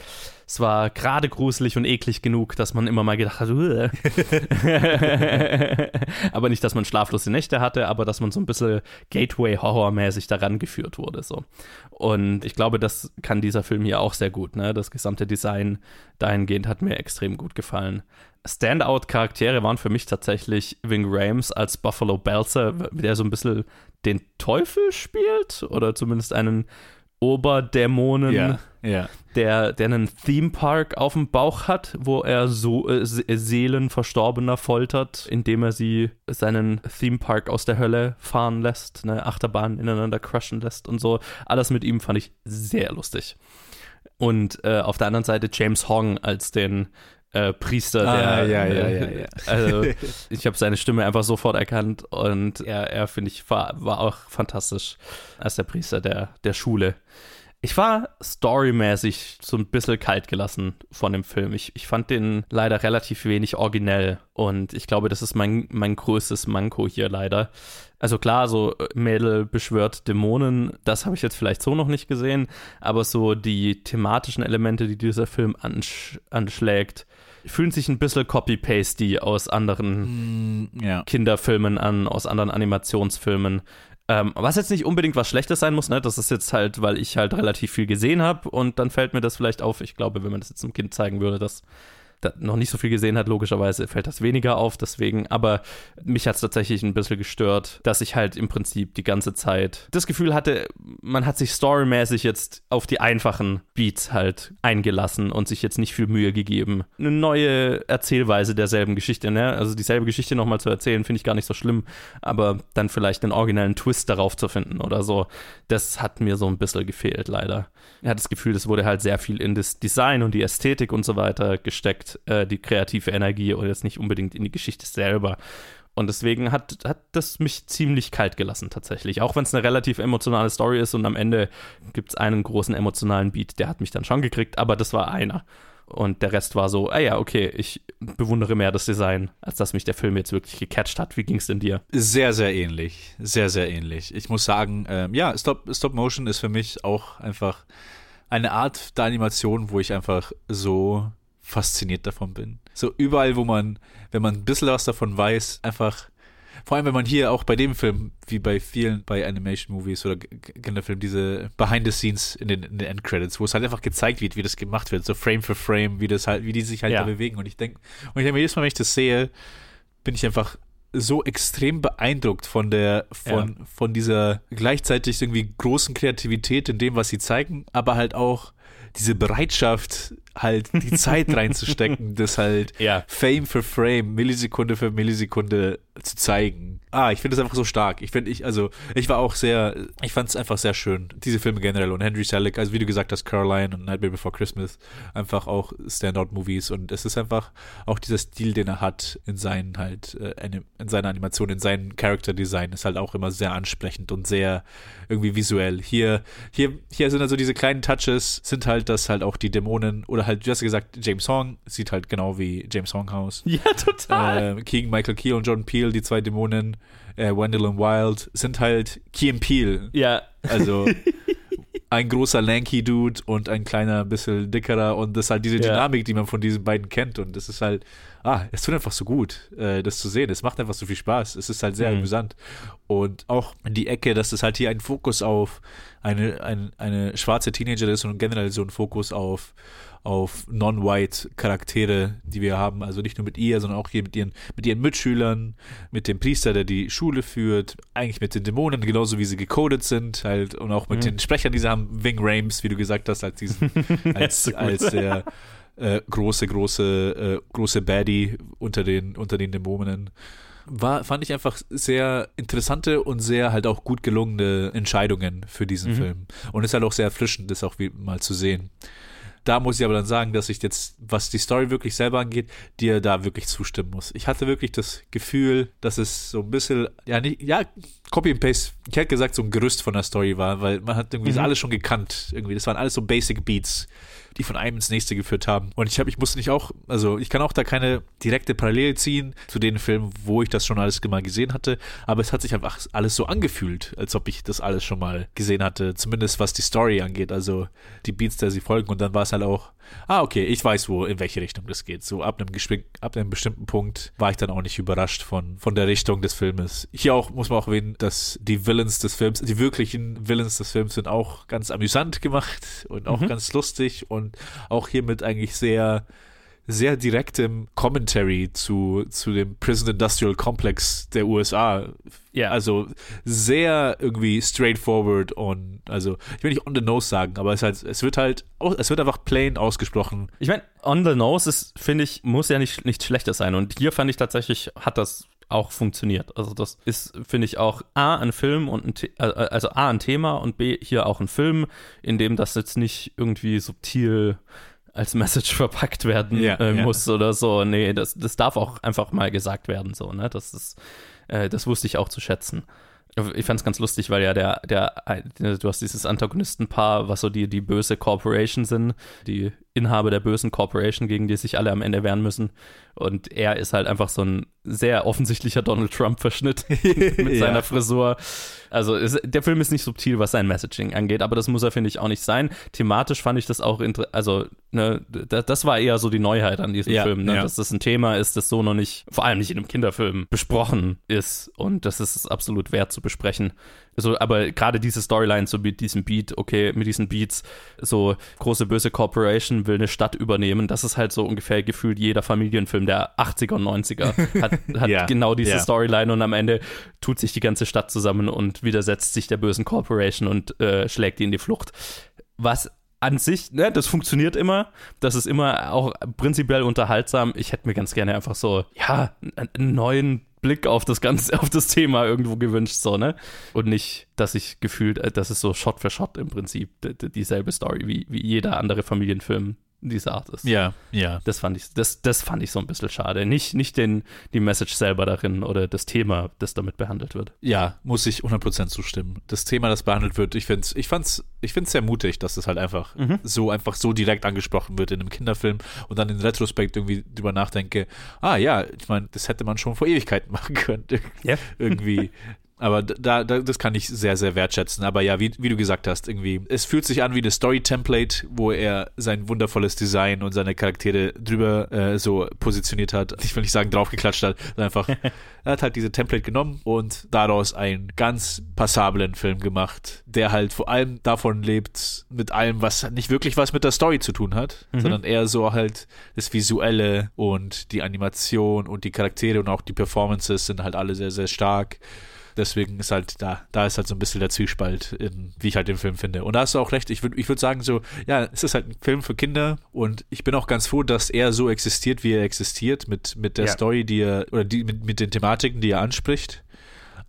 es war gerade gruselig und eklig genug, dass man immer mal gedacht hat, aber nicht, dass man schlaflose Nächte hatte, aber dass man so ein bisschen Gateway-Horror-mäßig daran geführt wurde. So. Und ich glaube, das kann dieser Film hier auch sehr gut. Ne? Das gesamte Design dahingehend hat mir extrem gut gefallen. Standout-Charaktere waren für mich tatsächlich Wing Rames als Buffalo Belzer, der so ein bisschen den Teufel spielt oder zumindest einen Oberdämonen, yeah, yeah. Der, der einen Theme Park auf dem Bauch hat, wo er so äh, Seelen Verstorbener foltert, indem er sie seinen Theme Park aus der Hölle fahren lässt, eine Achterbahn ineinander crushen lässt und so. Alles mit ihm fand ich sehr lustig. Und äh, auf der anderen Seite James Hong als den äh, Priester, der. Ah, ja, ja, ja, ja. Also, ich habe seine Stimme einfach sofort erkannt und er, er finde ich, war, war auch fantastisch als der Priester der, der Schule. Ich war storymäßig so ein bisschen kalt gelassen von dem Film. Ich, ich fand den leider relativ wenig originell und ich glaube, das ist mein, mein größtes Manko hier leider. Also klar, so Mädel beschwört Dämonen, das habe ich jetzt vielleicht so noch nicht gesehen, aber so die thematischen Elemente, die dieser Film ansch anschlägt, fühlen sich ein bisschen copy-pasty aus anderen mm, ja. Kinderfilmen an, aus anderen Animationsfilmen. Ähm, was jetzt nicht unbedingt was Schlechtes sein muss, ne? Das ist jetzt halt, weil ich halt relativ viel gesehen habe und dann fällt mir das vielleicht auf. Ich glaube, wenn man das jetzt einem Kind zeigen würde, dass noch nicht so viel gesehen hat, logischerweise fällt das weniger auf, deswegen, aber mich hat es tatsächlich ein bisschen gestört, dass ich halt im Prinzip die ganze Zeit das Gefühl hatte, man hat sich storymäßig jetzt auf die einfachen Beats halt eingelassen und sich jetzt nicht viel Mühe gegeben. Eine neue Erzählweise derselben Geschichte, ne? Also dieselbe Geschichte nochmal zu erzählen, finde ich gar nicht so schlimm, aber dann vielleicht einen originellen Twist darauf zu finden oder so, das hat mir so ein bisschen gefehlt, leider. Er hat das Gefühl, es wurde halt sehr viel in das Design und die Ästhetik und so weiter gesteckt äh, die kreative Energie oder jetzt nicht unbedingt in die Geschichte selber. Und deswegen hat, hat das mich ziemlich kalt gelassen, tatsächlich. Auch wenn es eine relativ emotionale Story ist und am Ende gibt es einen großen emotionalen Beat, der hat mich dann schon gekriegt, aber das war einer. Und der Rest war so, ah ja, okay, ich bewundere mehr das Design, als dass mich der Film jetzt wirklich gecatcht hat. Wie ging es denn dir? Sehr, sehr ähnlich. Sehr, sehr ähnlich. Ich muss sagen, ähm, ja, Stop, Stop Motion ist für mich auch einfach eine Art der Animation, wo ich einfach so fasziniert davon bin. So überall, wo man, wenn man ein bisschen was davon weiß, einfach vor allem, wenn man hier auch bei dem Film, wie bei vielen, bei Animation-Movies oder Kinderfilmen, diese Behind the Scenes in den, in den Endcredits, wo es halt einfach gezeigt wird, wie das gemacht wird, so Frame für Frame, wie das halt, wie die sich halt Ja. da bewegen. Und ich denke, und ich denke mir, jedes Mal, wenn ich das sehe, bin ich einfach so extrem beeindruckt von der, von, von dieser gleichzeitig irgendwie großen Kreativität in dem, was sie zeigen, aber halt auch diese Bereitschaft, halt die Zeit reinzustecken, das halt Ja. Frame für Frame, Millisekunde für Millisekunde zu zeigen. Ah, ich finde das einfach so stark. Ich finde, ich, also, ich war auch sehr, ich fand es einfach sehr schön. Diese Filme generell und Henry Selick, also wie du gesagt hast, Caroline und Nightmare Before Christmas, einfach auch Standout-Movies und es ist einfach auch dieser Stil, den er hat in seinen halt, äh, in seiner Animation, in seinem Character-Design, ist halt auch immer sehr ansprechend und sehr irgendwie visuell. Hier, hier, hier sind also diese kleinen Touches, sind halt, dass halt auch die Dämonen oder halt, du hast ja gesagt, James Hong sieht halt genau wie James Hong aus. Ja, total. Äh, Keegan Michael Key und Jordan Peele, die zwei Dämonen, äh, Wendell und Wild, sind halt Key und Peele. Ja. Also ein großer lanky Dude und ein kleiner, bisschen dickerer und das ist halt diese Ja. Dynamik, die man von diesen beiden kennt und das ist halt, ah, es tut einfach so gut, äh, das zu sehen. Es macht einfach so viel Spaß. Es ist halt sehr Mhm. amüsant. Und auch die Ecke, dass es halt hier ein Fokus auf eine, ein, eine schwarze Teenager ist und generell so ein Fokus auf auf non-white Charaktere, die wir haben, also nicht nur mit ihr, sondern auch hier mit ihren, mit ihren Mitschülern, mit dem Priester, der die Schule führt, eigentlich mit den Dämonen, genauso wie sie gecodet sind, halt, und auch mit Mhm. den Sprechern, die sie haben, Wing Rames, wie du gesagt hast, als diesen, als, so als der äh, große, große, äh, große Baddie unter den, unter den Dämonen. War, fand ich einfach sehr interessante und sehr halt auch gut gelungene Entscheidungen für diesen Mhm. Film. Und ist halt auch sehr erfrischend, das auch wie, mal zu sehen. Da muss ich aber dann sagen, dass ich jetzt, was die Story wirklich selber angeht, dir da wirklich zustimmen muss. Ich hatte wirklich das Gefühl, dass es so ein bisschen, ja, nicht, ja, Copy and Paste, ich hätte gesagt, so ein Gerüst von der Story war, weil man hat irgendwie Mhm. das alles schon gekannt. Irgendwie, das waren alles so Basic Beats, die von einem ins nächste geführt haben. Und ich habe, ich musste nicht auch, also ich kann auch da keine direkte Parallele ziehen zu den Filmen, wo ich das schon alles mal gesehen hatte, aber es hat sich einfach alles so angefühlt, als ob ich das alles schon mal gesehen hatte, zumindest was die Story angeht, also die Beats, der sie folgen. Und dann war es halt auch, ah, okay, ich weiß, wo, in welche Richtung das geht. So ab einem, gespin- ab einem bestimmten Punkt war ich dann auch nicht überrascht von, von der Richtung des Filmes. Hier auch muss man auch erwähnen, dass die Villains des Films, die wirklichen Villains des Films sind auch ganz amüsant gemacht und auch Mhm. ganz lustig und auch hier mit eigentlich sehr sehr direktem Commentary zu, zu dem Prison Industrial Complex der USA. Ja. Also sehr irgendwie straightforward und also ich will nicht on the nose sagen, aber es, halt, es wird halt es wird einfach plain ausgesprochen. Ich meine, on the nose ist, finde ich, muss ja nicht nichts Schlechtes sein. Und hier fand ich tatsächlich, hat das auch funktioniert. Also das ist, finde ich, auch A, ein Film und ein The äh, also A, ein Thema und B, hier auch ein Film, in dem das jetzt nicht irgendwie subtil als Message verpackt werden Ja, äh, ja. muss oder so. Nee, das, das darf auch einfach mal gesagt werden, so, ne? Das ist, äh, das wusste ich auch zu schätzen. Ich fand es ganz lustig, weil ja der, der, du hast dieses Antagonistenpaar, was so die, die böse Corporation sind, die Inhaber der bösen Corporation, gegen die sich alle am Ende wehren müssen. Und er ist halt einfach so ein sehr offensichtlicher Donald Trump-Verschnitt mit Ja. seiner Frisur. Also es, der Film ist nicht subtil, was sein Messaging angeht, aber das muss er, finde ich, auch nicht sein. Thematisch fand ich das auch, also ne, das, war eher so die Neuheit an diesem Ja, Film, ne? ja. dass das ein Thema ist, das so noch nicht, vor allem nicht in einem Kinderfilm, besprochen ist. Und das ist absolut wert zu besprechen. So, aber gerade diese Storyline, so mit diesem Beat, okay, mit diesen Beats, so große böse Corporation will eine Stadt übernehmen, das ist halt so ungefähr gefühlt jeder Familienfilm der 80er und 90er hat, hat Ja, genau diese ja. Storyline und am Ende tut sich die ganze Stadt zusammen und widersetzt sich der bösen Corporation und äh, schlägt die in die Flucht. Was an sich, ne, das funktioniert immer. Das ist immer auch prinzipiell unterhaltsam. Ich hätte mir ganz gerne einfach so, ja, einen neuen Blick auf das ganze, auf das Thema irgendwo gewünscht, so, ne? Und nicht, dass ich gefühlt, äh, das ist so Shot für Shot im Prinzip dieselbe Story wie, wie jeder andere Familienfilm dieser Art ist. Ja, ja. Das fand ich, das, das fand ich so ein bisschen schade. Nicht, nicht den, die Message selber darin oder das Thema, das damit behandelt wird. Ja, muss ich 100% zustimmen. Das Thema, das behandelt wird, ich finde es ich fand's, ich find's sehr mutig, dass es halt einfach Mhm. so einfach so direkt angesprochen wird in einem Kinderfilm und dann in Retrospekt irgendwie drüber nachdenke, ah ja, ich meine, das hätte man schon vor Ewigkeiten machen können. Ja. irgendwie. Aber da, da, das kann ich sehr, sehr wertschätzen. Aber ja, wie, wie du gesagt hast, irgendwie, es fühlt sich an wie eine Story-Template, wo er sein wundervolles Design und seine Charaktere drüber äh, so positioniert hat. Ich will nicht sagen, draufgeklatscht hat, sondern einfach, er hat halt diese Template genommen und daraus einen ganz passablen Film gemacht, der halt vor allem davon lebt, mit allem, was nicht wirklich was mit der Story zu tun hat, Mhm. sondern eher so halt das Visuelle und die Animation und die Charaktere und auch die Performances sind halt alle sehr, sehr stark. Deswegen ist halt da, da ist halt so ein bisschen der Zwiespalt, in, wie ich halt den Film finde. Und da hast du auch recht. Ich würde ich würd sagen, so, ja, es ist halt ein Film für Kinder und ich bin auch ganz froh, dass er so existiert, wie er existiert, mit, mit der Ja. Story, die er, oder die, mit, mit den Thematiken, die er anspricht.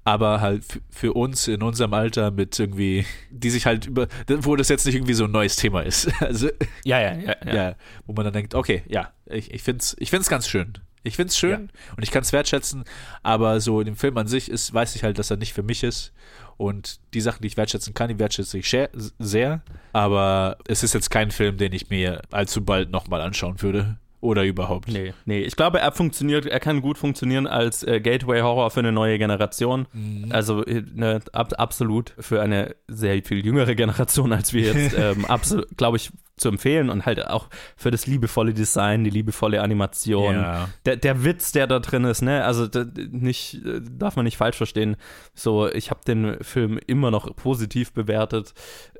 Aber halt für uns in unserem Alter mit irgendwie, die sich halt über, wo das jetzt nicht irgendwie so ein neues Thema ist. Also, Ja, ja, ja. ja. ja, wo man dann denkt, okay, ja, ich, ich finde es ich find's ganz schön. Ich finde es schön und ich kann es wertschätzen, aber so in dem Film an sich ist, weiß ich halt, dass er nicht für mich ist. Und die Sachen, die ich wertschätzen kann, die wertschätze ich sehr. Aber es ist jetzt kein Film, den ich mir allzu bald nochmal anschauen würde. Oder überhaupt. Nee, nee, ich glaube, er funktioniert, er kann gut funktionieren als äh, Gateway-Horror für eine neue Generation. Also äh, ne, ab, absolut für eine sehr viel jüngere Generation als wir jetzt, ähm, absolut, glaube ich, zu empfehlen und halt auch für das liebevolle Design, die liebevolle Animation. Ja. Der, der Witz, der da drin ist, ne, also da, nicht, darf man nicht falsch verstehen. So, ich habe den Film immer noch positiv bewertet,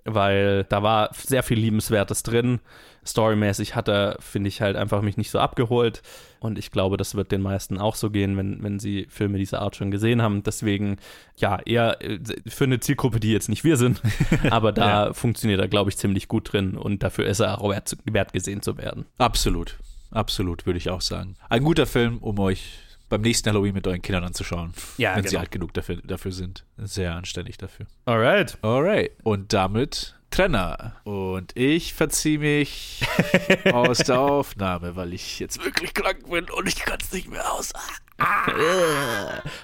weil da war sehr viel Liebenswertes drin. Storymäßig hat er, finde ich, halt einfach mich nicht so abgeholt. Und ich glaube, das wird den meisten auch so gehen, wenn, wenn sie Filme dieser Art schon gesehen haben. Deswegen, ja, eher äh, für eine Zielgruppe, die jetzt nicht wir sind. Aber da funktioniert er, glaube ich, ziemlich gut drin. Und dafür ist er auch wert, wert gesehen zu werden. Absolut. Absolut, würde ich auch sagen. Ein guter Film, um euch beim nächsten Halloween mit euren Kindern anzuschauen. Ja, wenn sie genau. alt genug dafür, dafür sind. Sehr anständig dafür. Alright. Alright. Und damit Trenner. Und ich verziehe mich aus der Aufnahme, weil ich jetzt wirklich krank bin und ich kann es nicht mehr aus.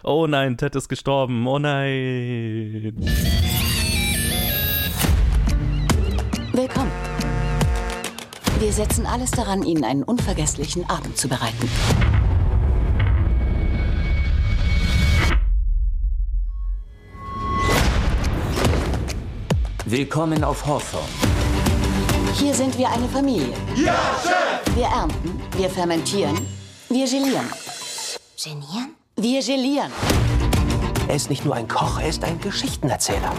Oh nein, Ted ist gestorben. Oh nein. Willkommen. Wir setzen alles daran, Ihnen einen unvergesslichen Abend zu bereiten. Willkommen auf Hawthorne. Hier sind wir eine Familie. Ja, Chef! Wir ernten, wir fermentieren, wir gelieren. Genieren? Wir gelieren. Er ist nicht nur ein Koch, er ist ein Geschichtenerzähler.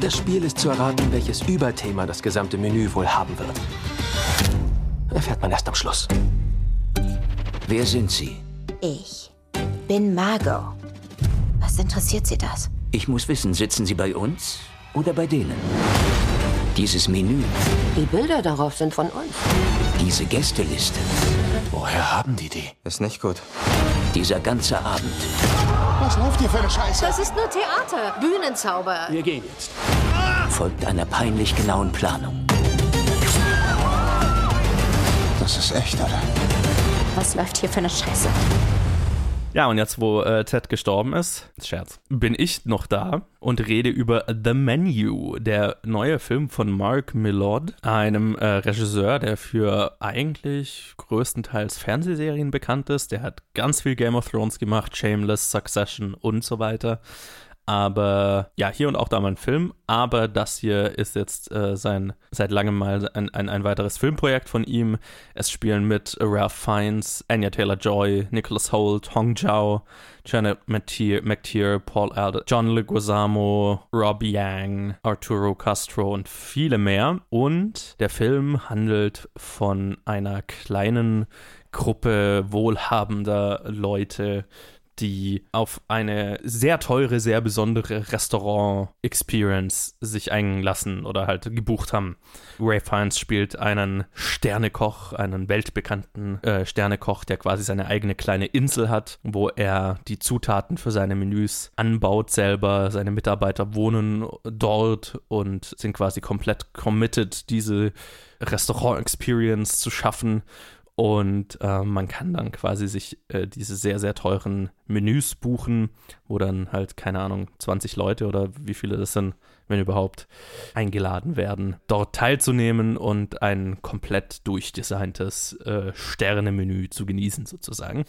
Das Spiel ist zu erraten, welches Überthema das gesamte Menü wohl haben wird. Erfährt man erst am Schluss. Wer sind Sie? Ich bin Margot. Was interessiert Sie das? Ich muss wissen, sitzen Sie bei uns oder bei denen? Dieses Menü, Die Bilder darauf sind von uns. diese Gästeliste, Woher haben die die? Ist nicht gut. dieser ganze Abend. Was läuft hier für eine Scheiße? Das ist nur Theater. Bühnenzauber. Wir gehen jetzt. folgt einer peinlich genauen Planung. Das ist echt, oder? Was läuft hier für eine Scheiße? Ja, und jetzt, wo äh, Ted gestorben ist, Scherz, bin ich noch da und rede über The Menu, der neue Film von Mark Millard, einem äh, Regisseur, der für eigentlich größtenteils Fernsehserien bekannt ist. Der hat ganz viel Game of Thrones gemacht, Shameless, Succession und so weiter. Aber ja, hier und auch da mal ein Film. Aber das hier ist jetzt äh, sein seit langem mal ein, ein, ein weiteres Filmprojekt von ihm. Es spielen mit Ralph Fiennes, Anya Taylor-Joy, Nicholas Holt, Hong Zhao, Janet McTeer, McTeer Paul Alder, John Leguizamo, Rob Yang, Arturo Castro und viele mehr. Und der Film handelt von einer kleinen Gruppe wohlhabender Leute, die auf eine sehr teure, sehr besondere Restaurant-Experience sich einlassen oder halt gebucht haben. Ray Fiennes spielt einen Sternekoch, einen weltbekannten äh, Sternekoch, der quasi seine eigene kleine Insel hat, wo er die Zutaten für seine Menüs anbaut selber. Seine Mitarbeiter wohnen dort und sind quasi komplett committed, diese Restaurant-Experience zu schaffen. Und äh, man kann dann quasi sich äh, diese sehr, sehr teuren Menüs buchen, wo dann halt, keine Ahnung, 20 Leute oder wie viele das sind, wenn überhaupt, eingeladen werden, dort teilzunehmen und ein komplett durchdesigntes äh, Sternemenü zu genießen, sozusagen.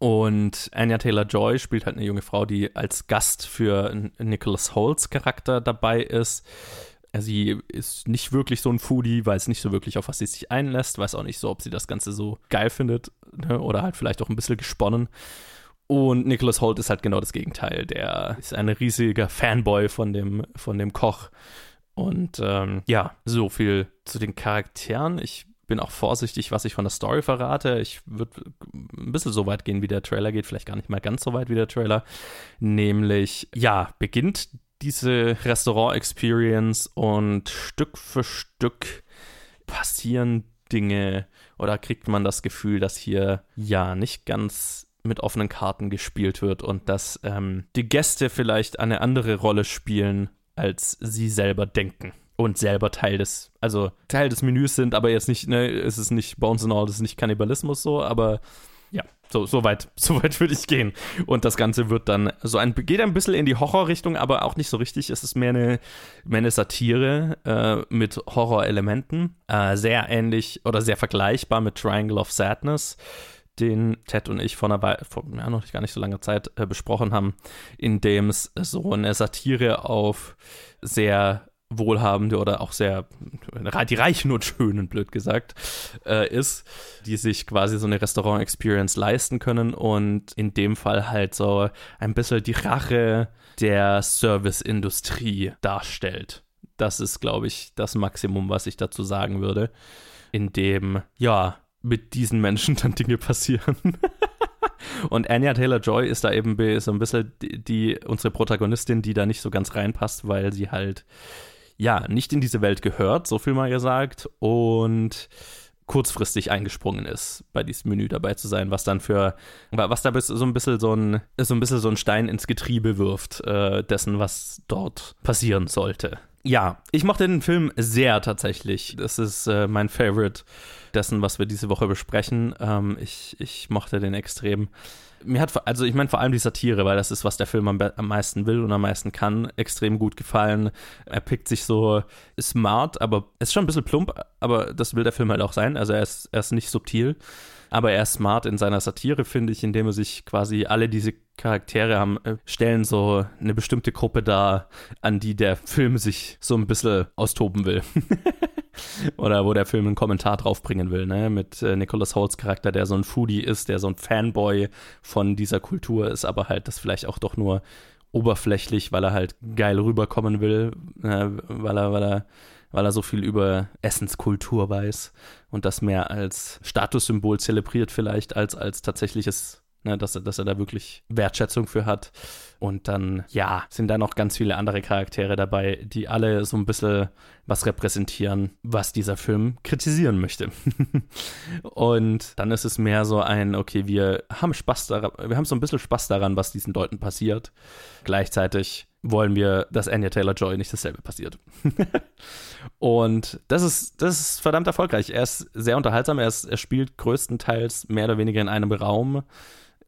Und Anya Taylor Joy spielt halt eine junge Frau, die als Gast für Nicholas Holt's Charakter dabei ist. Sie ist nicht wirklich so ein Foodie, weiß nicht so wirklich, auf was sie sich einlässt, weiß auch nicht so, ob sie das Ganze so geil findet ne? oder halt vielleicht auch ein bisschen gesponnen. Und Nicholas Holt ist halt genau das Gegenteil. Der ist ein riesiger Fanboy von dem, von dem Koch. Und ähm, ja, so viel zu den Charakteren. Ich bin auch vorsichtig, was ich von der Story verrate. Ich würde ein bisschen so weit gehen, wie der Trailer geht, vielleicht gar nicht mal ganz so weit wie der Trailer. Nämlich, ja, beginnt diese Restaurant-Experience und Stück für Stück passieren Dinge oder kriegt man das Gefühl, dass hier ja nicht ganz mit offenen Karten gespielt wird und dass ähm, die Gäste vielleicht eine andere Rolle spielen, als sie selber denken und selber Teil des, also Teil des Menüs sind, aber jetzt nicht, ne, es ist nicht Bones and All, es ist nicht Kannibalismus so, aber ja, so, so weit, so weit würde ich gehen. Und das Ganze wird dann so ein, geht ein bisschen in die Horrorrichtung, aber auch nicht so richtig. Es ist mehr eine, mehr eine Satire äh, mit Horrorelementen. Äh, sehr ähnlich oder sehr vergleichbar mit Triangle of Sadness den Ted und ich vor einer Weile, vor ja, noch gar nicht so langer Zeit äh, besprochen haben, in dem es so eine Satire auf sehr wohlhabende oder auch sehr, die Reichen und Schönen, blöd gesagt, äh, ist, die sich quasi so eine Restaurant-Experience leisten können und in dem Fall halt so ein bisschen die Rache der Serviceindustrie darstellt. Das ist, glaube ich, das Maximum, was ich dazu sagen würde, in dem, ja, mit diesen Menschen dann Dinge passieren. Und Anya Taylor Joy ist da eben so ein bisschen die, die, unsere Protagonistin, die da nicht so ganz reinpasst, weil sie halt ja, nicht in diese Welt gehört, so viel mal gesagt, und kurzfristig eingesprungen ist, bei diesem Menü dabei zu sein, was dann für, was da so ein bisschen so ein, so ein bisschen so ein Stein ins Getriebe wirft, äh, dessen, was dort passieren sollte. Ja, ich mochte den Film sehr tatsächlich. Das ist äh, mein Favorite dessen, was wir diese Woche besprechen. Ähm, ich, ich mochte den extrem mir hat, also ich meine vor allem die Satire, weil das ist, was der Film am, am meisten will und am meisten kann, extrem gut gefallen. Er pickt sich so smart, aber ist schon ein bisschen plump, aber das will der Film halt auch sein. Also er ist, er ist nicht subtil, aber er ist smart in seiner Satire, finde ich, indem er sich quasi alle diese Charaktere haben, äh, stellen so eine bestimmte Gruppe dar, an die der Film sich so ein bisschen austoben will. Oder wo der Film einen Kommentar draufbringen will, ne? Mit äh, Nicholas Holt's Charakter, der so ein Foodie ist, der so ein Fanboy von dieser Kultur ist, aber halt das vielleicht auch doch nur oberflächlich, weil er halt geil rüberkommen will, äh, weil er, weil er weil er so viel über Essenskultur weiß und das mehr als Statussymbol zelebriert vielleicht als als tatsächliches ne, dass, er, dass er da wirklich Wertschätzung für hat. Und dann, ja, sind da noch ganz viele andere Charaktere dabei, die alle so ein bisschen was repräsentieren, was dieser Film kritisieren möchte. und dann ist es mehr so ein, okay, wir haben Spaß daran, wir haben so ein bisschen Spaß daran, was diesen Leuten passiert. Gleichzeitig wollen wir, dass Anya Taylor Joy nicht dasselbe passiert. und das ist, das ist verdammt erfolgreich. Er ist sehr unterhaltsam, er, ist, er spielt größtenteils mehr oder weniger in einem Raum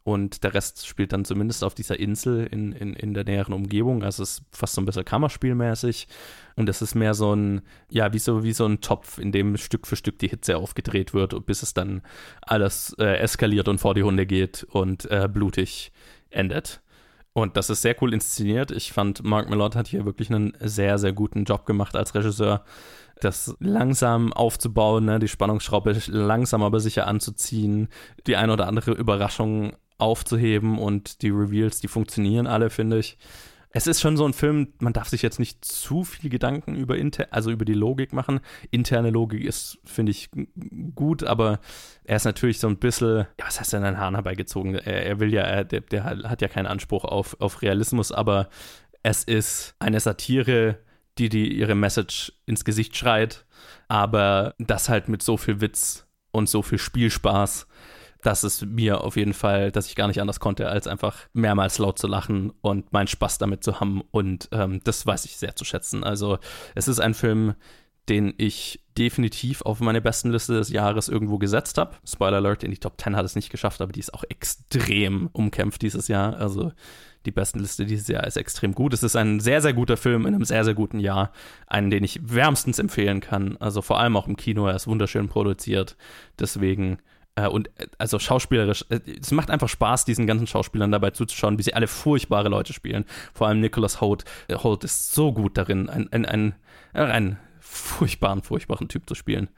und der Rest spielt dann zumindest auf dieser Insel in, in, in der näheren Umgebung. Also es ist fast so ein bisschen Kammerspielmäßig. Und es ist mehr so ein, ja, wie so, wie so ein Topf, in dem Stück für Stück die Hitze aufgedreht wird, bis es dann alles äh, eskaliert und vor die Hunde geht und äh, blutig endet. Und das ist sehr cool inszeniert. Ich fand, Mark Millard hat hier wirklich einen sehr, sehr guten Job gemacht als Regisseur das langsam aufzubauen, ne, die Spannungsschraube langsam aber sicher anzuziehen, die eine oder andere Überraschung aufzuheben und die Reveals, die funktionieren alle, finde ich. Es ist schon so ein Film, man darf sich jetzt nicht zu viel Gedanken über inter also über die Logik machen. Interne Logik ist, finde ich, gut, aber er ist natürlich so ein bisschen, ja, was heißt denn ein Hahn herbeigezogen? Er, er will ja, er, der, der, hat ja keinen Anspruch auf, auf Realismus, aber es ist eine Satire, die, die ihre Message ins Gesicht schreit, aber das halt mit so viel Witz und so viel Spielspaß dass es mir auf jeden Fall, dass ich gar nicht anders konnte, als einfach mehrmals laut zu lachen und meinen Spaß damit zu haben. Und ähm, das weiß ich sehr zu schätzen. Also es ist ein Film, den ich definitiv auf meine besten Liste des Jahres irgendwo gesetzt habe. Spoiler Alert, in die Top 10 hat es nicht geschafft, aber die ist auch extrem umkämpft dieses Jahr. Also die besten Liste dieses Jahr ist extrem gut. Es ist ein sehr, sehr guter Film in einem sehr, sehr guten Jahr. Einen, den ich wärmstens empfehlen kann. Also vor allem auch im Kino. Er ist wunderschön produziert. Deswegen und äh, also schauspielerisch, äh, es macht einfach Spaß, diesen ganzen Schauspielern dabei zuzuschauen, wie sie alle furchtbare Leute spielen. Vor allem Nicholas Holt. Holt ist so gut darin, ein, ein, ein, ein furchtbaren, furchtbaren Typ zu spielen.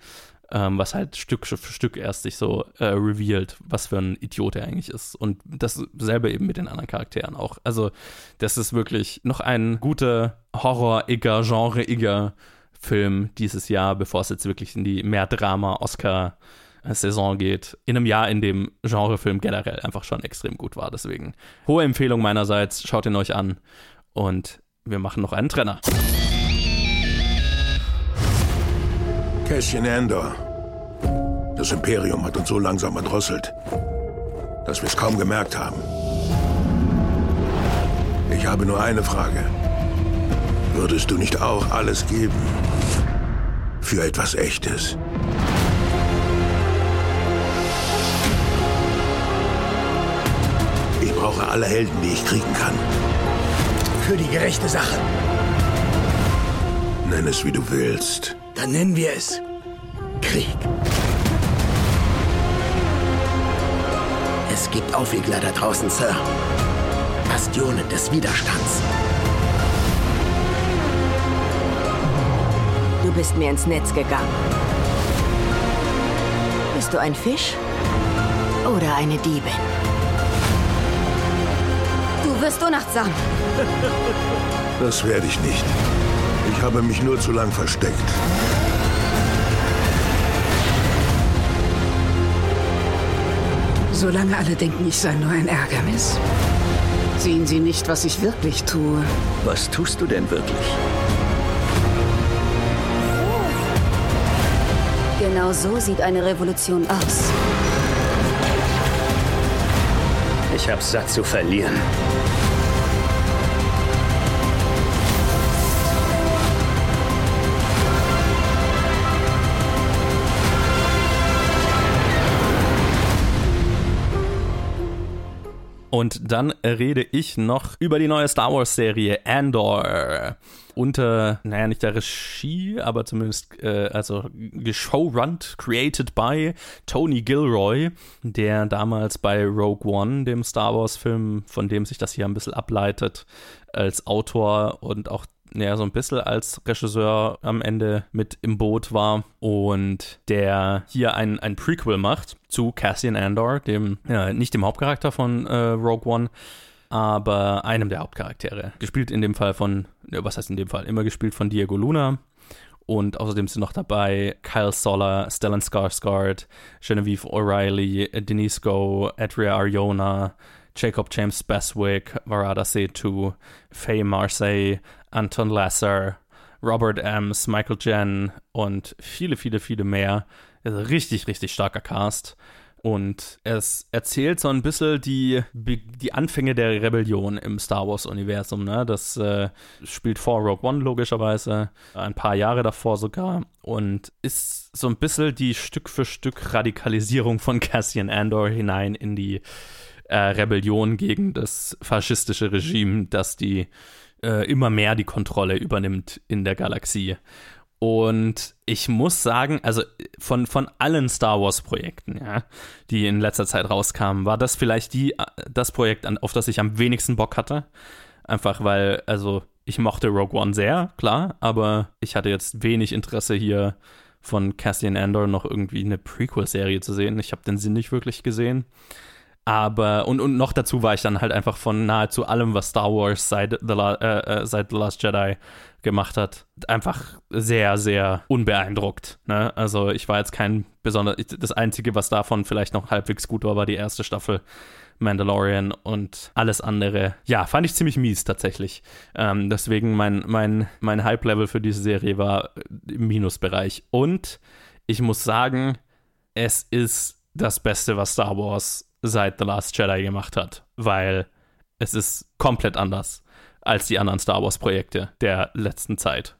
Ähm, was halt Stück für Stück erst sich so äh, revealed, was für ein Idiot er eigentlich ist. Und dasselbe eben mit den anderen Charakteren auch. Also, das ist wirklich noch ein guter Horror-Igger, Genre-Igger Film dieses Jahr, bevor es jetzt wirklich in die mehr Drama-Oscar- Saison geht, in einem Jahr, in dem Genrefilm generell einfach schon extrem gut war. Deswegen hohe Empfehlung meinerseits, schaut ihn euch an und wir machen noch einen Trenner. Cassian Andor. Das Imperium hat uns so langsam erdrosselt, dass wir es kaum gemerkt haben. Ich habe nur eine Frage. Würdest du nicht auch alles geben für etwas Echtes? Brauche alle Helden, die ich kriegen kann. Für die gerechte Sache. Nenn es, wie du willst. Dann nennen wir es Krieg. Es gibt Aufwiegler da draußen, Sir. Bastionen des Widerstands. Du bist mir ins Netz gegangen. Bist du ein Fisch oder eine Diebin? Du wirst unachtsam. Das werde ich nicht. Ich habe mich nur zu lang versteckt. Solange alle denken, ich sei nur ein Ärgernis, sehen sie nicht, was ich wirklich tue. Was tust du denn wirklich? Genau so sieht eine Revolution aus. Ich hab's satt zu verlieren. Und dann rede ich noch über die neue Star Wars-Serie Andor. Unter, naja, nicht der Regie, aber zumindest, äh, also geshowrunnt, created by Tony Gilroy, der damals bei Rogue One, dem Star Wars-Film, von dem sich das hier ein bisschen ableitet, als Autor und auch ja, so ein bisschen als Regisseur am Ende mit im Boot war und der hier ein, ein Prequel macht zu Cassian Andor, dem, ja, nicht dem Hauptcharakter von äh, Rogue One, aber einem der Hauptcharaktere. Gespielt in dem Fall von, was heißt in dem Fall, immer gespielt von Diego Luna. Und außerdem sind noch dabei Kyle Soller, Stellan Skarsgård, Genevieve O'Reilly, Denise Go, Adria Arjona, Jacob James Beswick, Varada Setu, Faye Marseille, Anton Lasser, Robert Ems, Michael Jen und viele, viele, viele mehr. Also richtig, richtig starker Cast. Und es erzählt so ein bisschen die, die Anfänge der Rebellion im Star Wars-Universum. Ne? Das äh, spielt vor Rogue One logischerweise, ein paar Jahre davor sogar. Und ist so ein bisschen die Stück für Stück Radikalisierung von Cassian Andor hinein in die äh, Rebellion gegen das faschistische Regime, das die äh, immer mehr die Kontrolle übernimmt in der Galaxie. Und ich muss sagen, also von, von allen Star Wars-Projekten, ja, die in letzter Zeit rauskamen, war das vielleicht die, das Projekt, auf das ich am wenigsten Bock hatte. Einfach weil, also ich mochte Rogue One sehr, klar, aber ich hatte jetzt wenig Interesse hier von Cassian Andor noch irgendwie eine Prequel-Serie zu sehen. Ich habe den Sinn nicht wirklich gesehen. Aber, und, und noch dazu war ich dann halt einfach von nahezu allem, was Star Wars seit The, La äh, äh, seit The Last Jedi gemacht hat, einfach sehr, sehr unbeeindruckt. Ne? Also ich war jetzt kein besonders, das Einzige, was davon vielleicht noch halbwegs gut war, war die erste Staffel Mandalorian und alles andere. Ja, fand ich ziemlich mies tatsächlich. Ähm, deswegen mein, mein, mein Hype-Level für diese Serie war im Minusbereich. Und ich muss sagen, es ist das Beste, was Star Wars seit The Last Jedi gemacht hat, weil es ist komplett anders als die anderen Star Wars Projekte der letzten Zeit.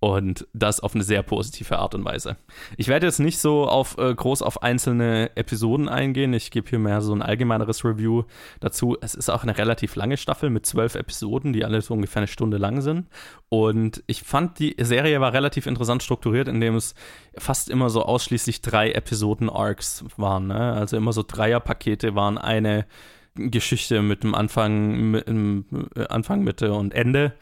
Und das auf eine sehr positive Art und Weise. Ich werde jetzt nicht so auf äh, groß auf einzelne Episoden eingehen. Ich gebe hier mehr so ein allgemeineres Review dazu. Es ist auch eine relativ lange Staffel mit zwölf Episoden, die alle so ungefähr eine Stunde lang sind. Und ich fand, die Serie war relativ interessant strukturiert, indem es fast immer so ausschließlich drei Episoden-Arcs waren. Ne? Also immer so Dreierpakete waren eine Geschichte mit dem Anfang, mit, äh, Anfang, Mitte und Ende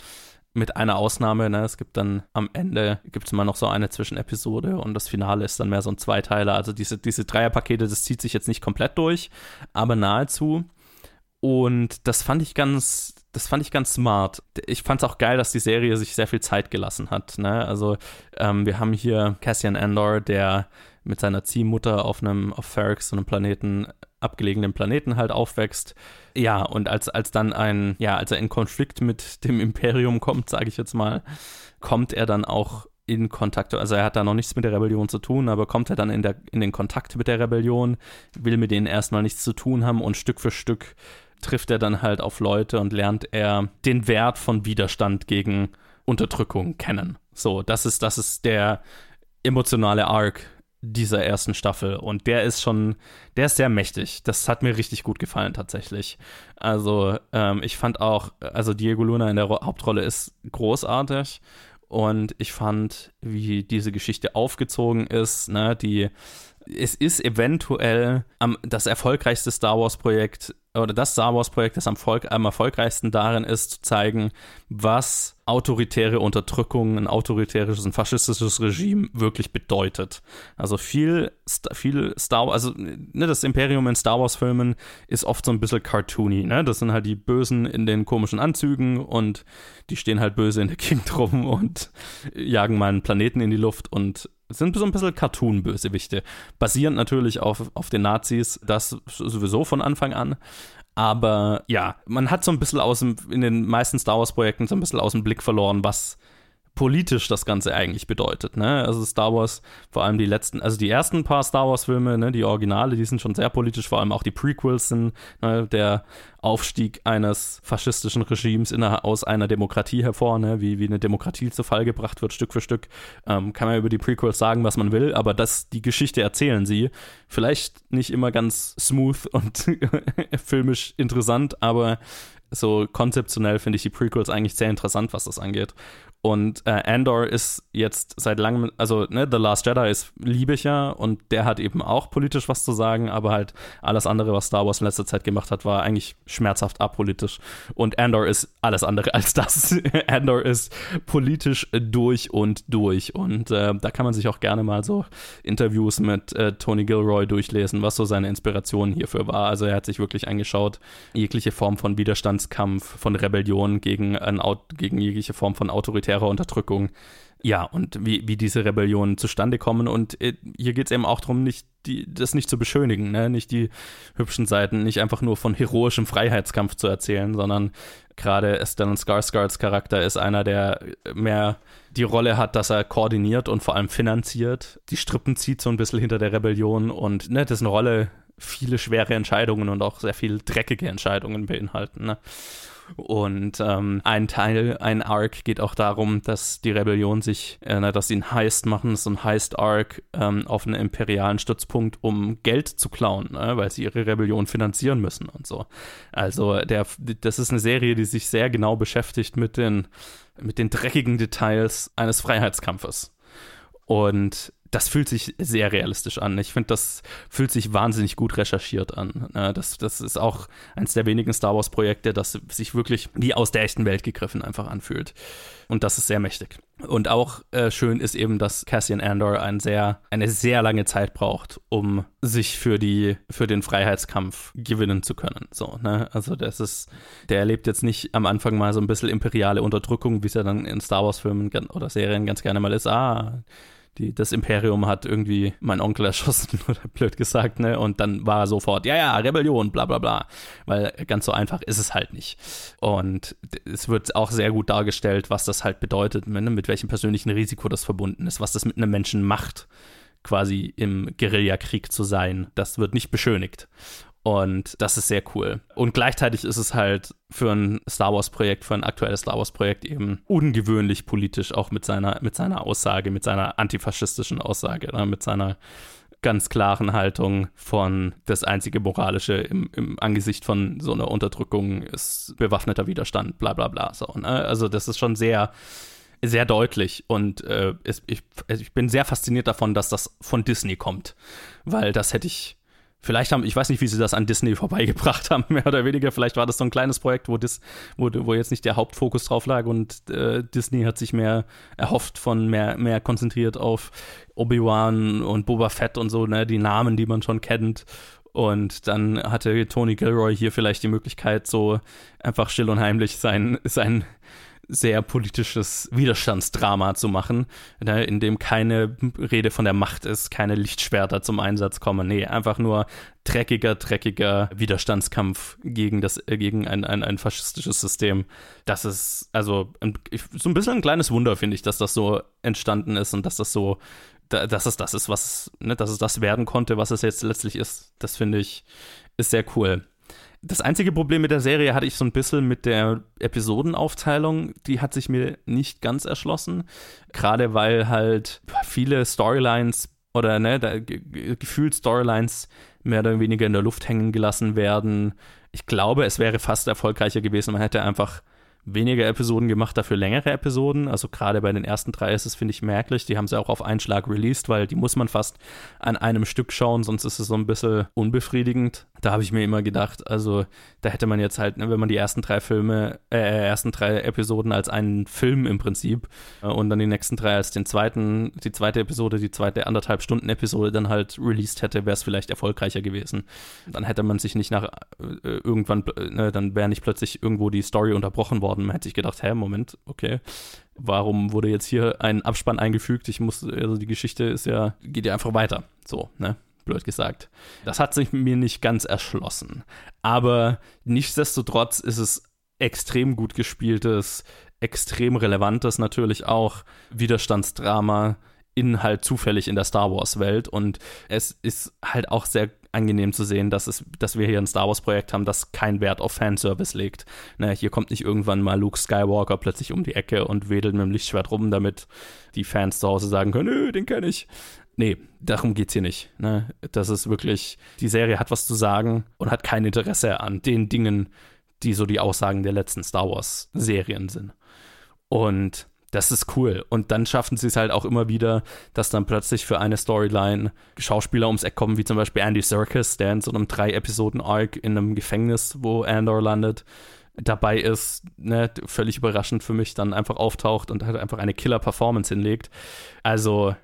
mit einer Ausnahme, ne? Es gibt dann am Ende gibt es immer noch so eine Zwischenepisode und das Finale ist dann mehr so ein Zweiteiler. Also diese, diese Dreierpakete, das zieht sich jetzt nicht komplett durch, aber nahezu. Und das fand ich ganz, das fand ich ganz smart. Ich fand es auch geil, dass die Serie sich sehr viel Zeit gelassen hat. Ne? Also ähm, wir haben hier Cassian Andor, der mit seiner Ziehmutter auf einem, auf Ferrix, so einem Planeten, abgelegenen Planeten halt aufwächst. Ja, und als, als dann ein, ja, als er in Konflikt mit dem Imperium kommt, sage ich jetzt mal, kommt er dann auch in Kontakt, also er hat da noch nichts mit der Rebellion zu tun, aber kommt er dann in, der, in den Kontakt mit der Rebellion, will mit denen erstmal nichts zu tun haben und Stück für Stück trifft er dann halt auf Leute und lernt er den Wert von Widerstand gegen Unterdrückung kennen. So, das ist, das ist der emotionale Arc dieser ersten Staffel. Und der ist schon, der ist sehr mächtig. Das hat mir richtig gut gefallen tatsächlich. Also ähm, ich fand auch, also Diego Luna in der Hauptrolle ist großartig. Und ich fand, wie diese Geschichte aufgezogen ist, ne, die, es ist eventuell am, das erfolgreichste Star Wars-Projekt oder das Star Wars-Projekt, das am, Volk, am erfolgreichsten darin ist, zu zeigen, was autoritäre Unterdrückung, ein autoritäres, ein faschistisches Regime wirklich bedeutet. Also viel, viel Star also ne, das Imperium in Star Wars-Filmen ist oft so ein bisschen cartoony, ne? Das sind halt die Bösen in den komischen Anzügen und die stehen halt böse in der Gegend rum und jagen mal einen Planeten in die Luft und sind so ein bisschen Cartoon-Bösewichte. Basierend natürlich auf, auf den Nazis, das sowieso von Anfang an. Aber ja, man hat so ein bisschen aus dem, in den meisten Star Wars-Projekten so ein bisschen aus dem Blick verloren, was politisch das Ganze eigentlich bedeutet. Ne? Also Star Wars, vor allem die letzten, also die ersten paar Star Wars-Filme, ne, die Originale, die sind schon sehr politisch, vor allem auch die Prequels sind ne, der Aufstieg eines faschistischen Regimes in aus einer Demokratie hervor, ne, wie, wie eine Demokratie zu Fall gebracht wird, Stück für Stück. Ähm, kann man über die Prequels sagen, was man will, aber das, die Geschichte erzählen sie. Vielleicht nicht immer ganz smooth und filmisch interessant, aber so konzeptionell finde ich die Prequels eigentlich sehr interessant, was das angeht. Und äh, Andor ist jetzt seit langem, also ne, The Last Jedi ist lieblicher und der hat eben auch politisch was zu sagen, aber halt alles andere, was Star Wars in letzter Zeit gemacht hat, war eigentlich schmerzhaft apolitisch. Und Andor ist alles andere als das. Andor ist politisch durch und durch. Und äh, da kann man sich auch gerne mal so Interviews mit äh, Tony Gilroy durchlesen, was so seine Inspiration hierfür war. Also er hat sich wirklich angeschaut, jegliche Form von Widerstandskampf, von Rebellion gegen, ein, gegen jegliche Form von Autorität autoritärer Unterdrückung. Ja, und wie, wie diese Rebellionen zustande kommen. Und äh, hier geht es eben auch darum, nicht die, das nicht zu beschönigen, ne? nicht die hübschen Seiten, nicht einfach nur von heroischem Freiheitskampf zu erzählen, sondern gerade Stellan Skarsgårds Charakter ist einer, der mehr die Rolle hat, dass er koordiniert und vor allem finanziert, die Strippen zieht so ein bisschen hinter der Rebellion und ne, dessen Rolle viele schwere Entscheidungen und auch sehr viel dreckige Entscheidungen beinhalten. Ne? Und ähm, ein Teil, ein Arc geht auch darum, dass die Rebellion sich, äh, dass sie einen Heist machen, so ein Heist-Arc ähm, auf einen imperialen Stützpunkt, um Geld zu klauen, ne? weil sie ihre Rebellion finanzieren müssen und so. Also der, das ist eine Serie, die sich sehr genau beschäftigt mit den, mit den dreckigen Details eines Freiheitskampfes. Und das fühlt sich sehr realistisch an. Ich finde, das fühlt sich wahnsinnig gut recherchiert an. Das, das ist auch eines der wenigen Star Wars-Projekte, das sich wirklich wie aus der echten Welt gegriffen einfach anfühlt. Und das ist sehr mächtig. Und auch äh, schön ist eben, dass Cassian Andor ein sehr, eine sehr lange Zeit braucht, um sich für, die, für den Freiheitskampf gewinnen zu können. So, ne? Also das ist, der erlebt jetzt nicht am Anfang mal so ein bisschen imperiale Unterdrückung, wie es ja dann in Star Wars-Filmen oder Serien ganz gerne mal ist. Ah, die, das Imperium hat irgendwie meinen Onkel erschossen oder blöd gesagt, ne? Und dann war sofort, ja, ja, Rebellion, bla bla bla. Weil ganz so einfach ist es halt nicht. Und es wird auch sehr gut dargestellt, was das halt bedeutet, ne? mit welchem persönlichen Risiko das verbunden ist, was das mit einem Menschen macht, quasi im Guerillakrieg zu sein. Das wird nicht beschönigt. Und das ist sehr cool. Und gleichzeitig ist es halt für ein Star Wars-Projekt, für ein aktuelles Star Wars-Projekt eben ungewöhnlich politisch, auch mit seiner, mit seiner Aussage, mit seiner antifaschistischen Aussage, ne, mit seiner ganz klaren Haltung von das einzige Moralische im, im Angesicht von so einer Unterdrückung ist bewaffneter Widerstand, bla bla bla. So, ne? Also das ist schon sehr, sehr deutlich und äh, es, ich, ich bin sehr fasziniert davon, dass das von Disney kommt, weil das hätte ich Vielleicht haben, ich weiß nicht, wie sie das an Disney vorbeigebracht haben, mehr oder weniger. Vielleicht war das so ein kleines Projekt, wo, Dis, wo, wo jetzt nicht der Hauptfokus drauf lag und äh, Disney hat sich mehr erhofft von, mehr, mehr konzentriert auf Obi-Wan und Boba Fett und so, ne, die Namen, die man schon kennt. Und dann hatte Tony Gilroy hier vielleicht die Möglichkeit, so einfach still und heimlich sein, sein sehr politisches Widerstandsdrama zu machen, ne, in dem keine Rede von der Macht ist, keine Lichtschwerter zum Einsatz kommen. Nee, einfach nur dreckiger, dreckiger Widerstandskampf gegen, das, äh, gegen ein, ein, ein faschistisches System. Das ist also ein, so ein bisschen ein kleines Wunder, finde ich, dass das so entstanden ist und dass das so, dass es das ist, was, ne, dass es das werden konnte, was es jetzt letztlich ist. Das finde ich, ist sehr cool. Das einzige Problem mit der Serie hatte ich so ein bisschen mit der Episodenaufteilung. Die hat sich mir nicht ganz erschlossen. Gerade weil halt viele Storylines oder ne, gefühlt Storylines mehr oder weniger in der Luft hängen gelassen werden. Ich glaube, es wäre fast erfolgreicher gewesen. Man hätte einfach weniger Episoden gemacht, dafür längere Episoden. Also gerade bei den ersten drei ist es, finde ich, merklich. Die haben sie auch auf einen Schlag released, weil die muss man fast an einem Stück schauen, sonst ist es so ein bisschen unbefriedigend. Da habe ich mir immer gedacht, also da hätte man jetzt halt, ne, wenn man die ersten drei Filme, äh, ersten drei Episoden als einen Film im Prinzip äh, und dann die nächsten drei als den zweiten, die zweite Episode, die zweite anderthalb Stunden Episode dann halt released hätte, wäre es vielleicht erfolgreicher gewesen. Dann hätte man sich nicht nach äh, irgendwann, ne, dann wäre nicht plötzlich irgendwo die Story unterbrochen worden. Man hätte sich gedacht, hä, Moment, okay warum wurde jetzt hier ein Abspann eingefügt? Ich muss, also die Geschichte ist ja, geht ja einfach weiter. So, ne? blöd gesagt. Das hat sich mir nicht ganz erschlossen. Aber nichtsdestotrotz ist es extrem gut gespieltes, extrem relevantes natürlich auch Widerstandsdrama in halt zufällig in der Star Wars Welt und es ist halt auch sehr angenehm zu sehen, dass, es, dass wir hier ein Star Wars-Projekt haben, das keinen Wert auf Fanservice legt. Ne, hier kommt nicht irgendwann mal Luke Skywalker plötzlich um die Ecke und wedelt mit dem Lichtschwert rum, damit die Fans zu Hause sagen können, nö, den kenne ich. Nee, darum geht's hier nicht. Ne? Das ist wirklich, die Serie hat was zu sagen und hat kein Interesse an den Dingen, die so die Aussagen der letzten Star Wars-Serien sind. Und das ist cool. Und dann schaffen sie es halt auch immer wieder, dass dann plötzlich für eine Storyline Schauspieler ums Eck kommen, wie zum Beispiel Andy Serkis, der in so einem drei-Episoden-Arc in einem Gefängnis, wo Andor landet, dabei ist, ne, völlig überraschend für mich, dann einfach auftaucht und halt einfach eine Killer-Performance hinlegt. Also,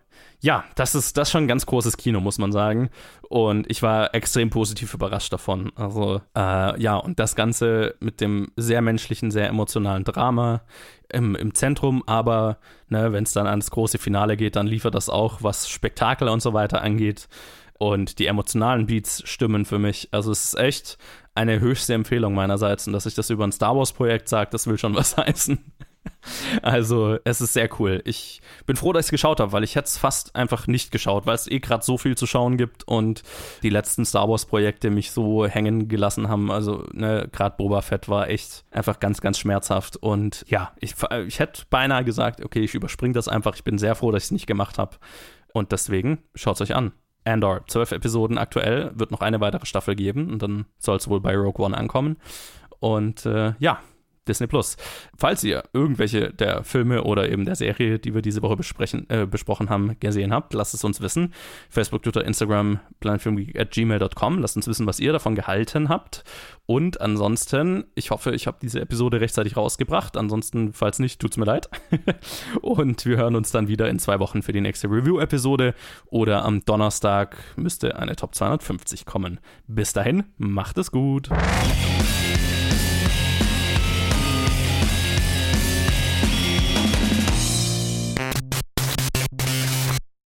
ja, das ist das ist schon ein ganz großes Kino, muss man sagen. Und ich war extrem positiv überrascht davon. Also, äh, ja, und das Ganze mit dem sehr menschlichen, sehr emotionalen Drama im, im Zentrum, aber ne, wenn es dann ans große Finale geht, dann liefert das auch, was Spektakel und so weiter angeht. Und die emotionalen Beats stimmen für mich. Also, es ist echt eine höchste Empfehlung meinerseits. Und dass ich das über ein Star Wars-Projekt sage, das will schon was heißen. Also, es ist sehr cool. Ich bin froh, dass ich es geschaut habe, weil ich hätte es fast einfach nicht geschaut, weil es eh gerade so viel zu schauen gibt und die letzten Star Wars-Projekte mich so hängen gelassen haben. Also, ne, gerade Boba Fett war echt einfach ganz, ganz schmerzhaft. Und ja, ich, ich hätte beinahe gesagt, okay, ich überspringe das einfach. Ich bin sehr froh, dass ich es nicht gemacht habe. Und deswegen schaut es euch an. Andor, zwölf Episoden aktuell, wird noch eine weitere Staffel geben und dann soll es wohl bei Rogue One ankommen. Und äh, ja, Disney Plus. Falls ihr irgendwelche der Filme oder eben der Serie, die wir diese Woche besprechen, äh, besprochen haben, gesehen habt, lasst es uns wissen. Facebook, Twitter, Instagram, planfilmgeek.gmail.com. Lasst uns wissen, was ihr davon gehalten habt. Und ansonsten, ich hoffe, ich habe diese Episode rechtzeitig rausgebracht. Ansonsten, falls nicht, tut's mir leid. Und wir hören uns dann wieder in zwei Wochen für die nächste Review-Episode. Oder am Donnerstag müsste eine Top 250 kommen. Bis dahin, macht es gut.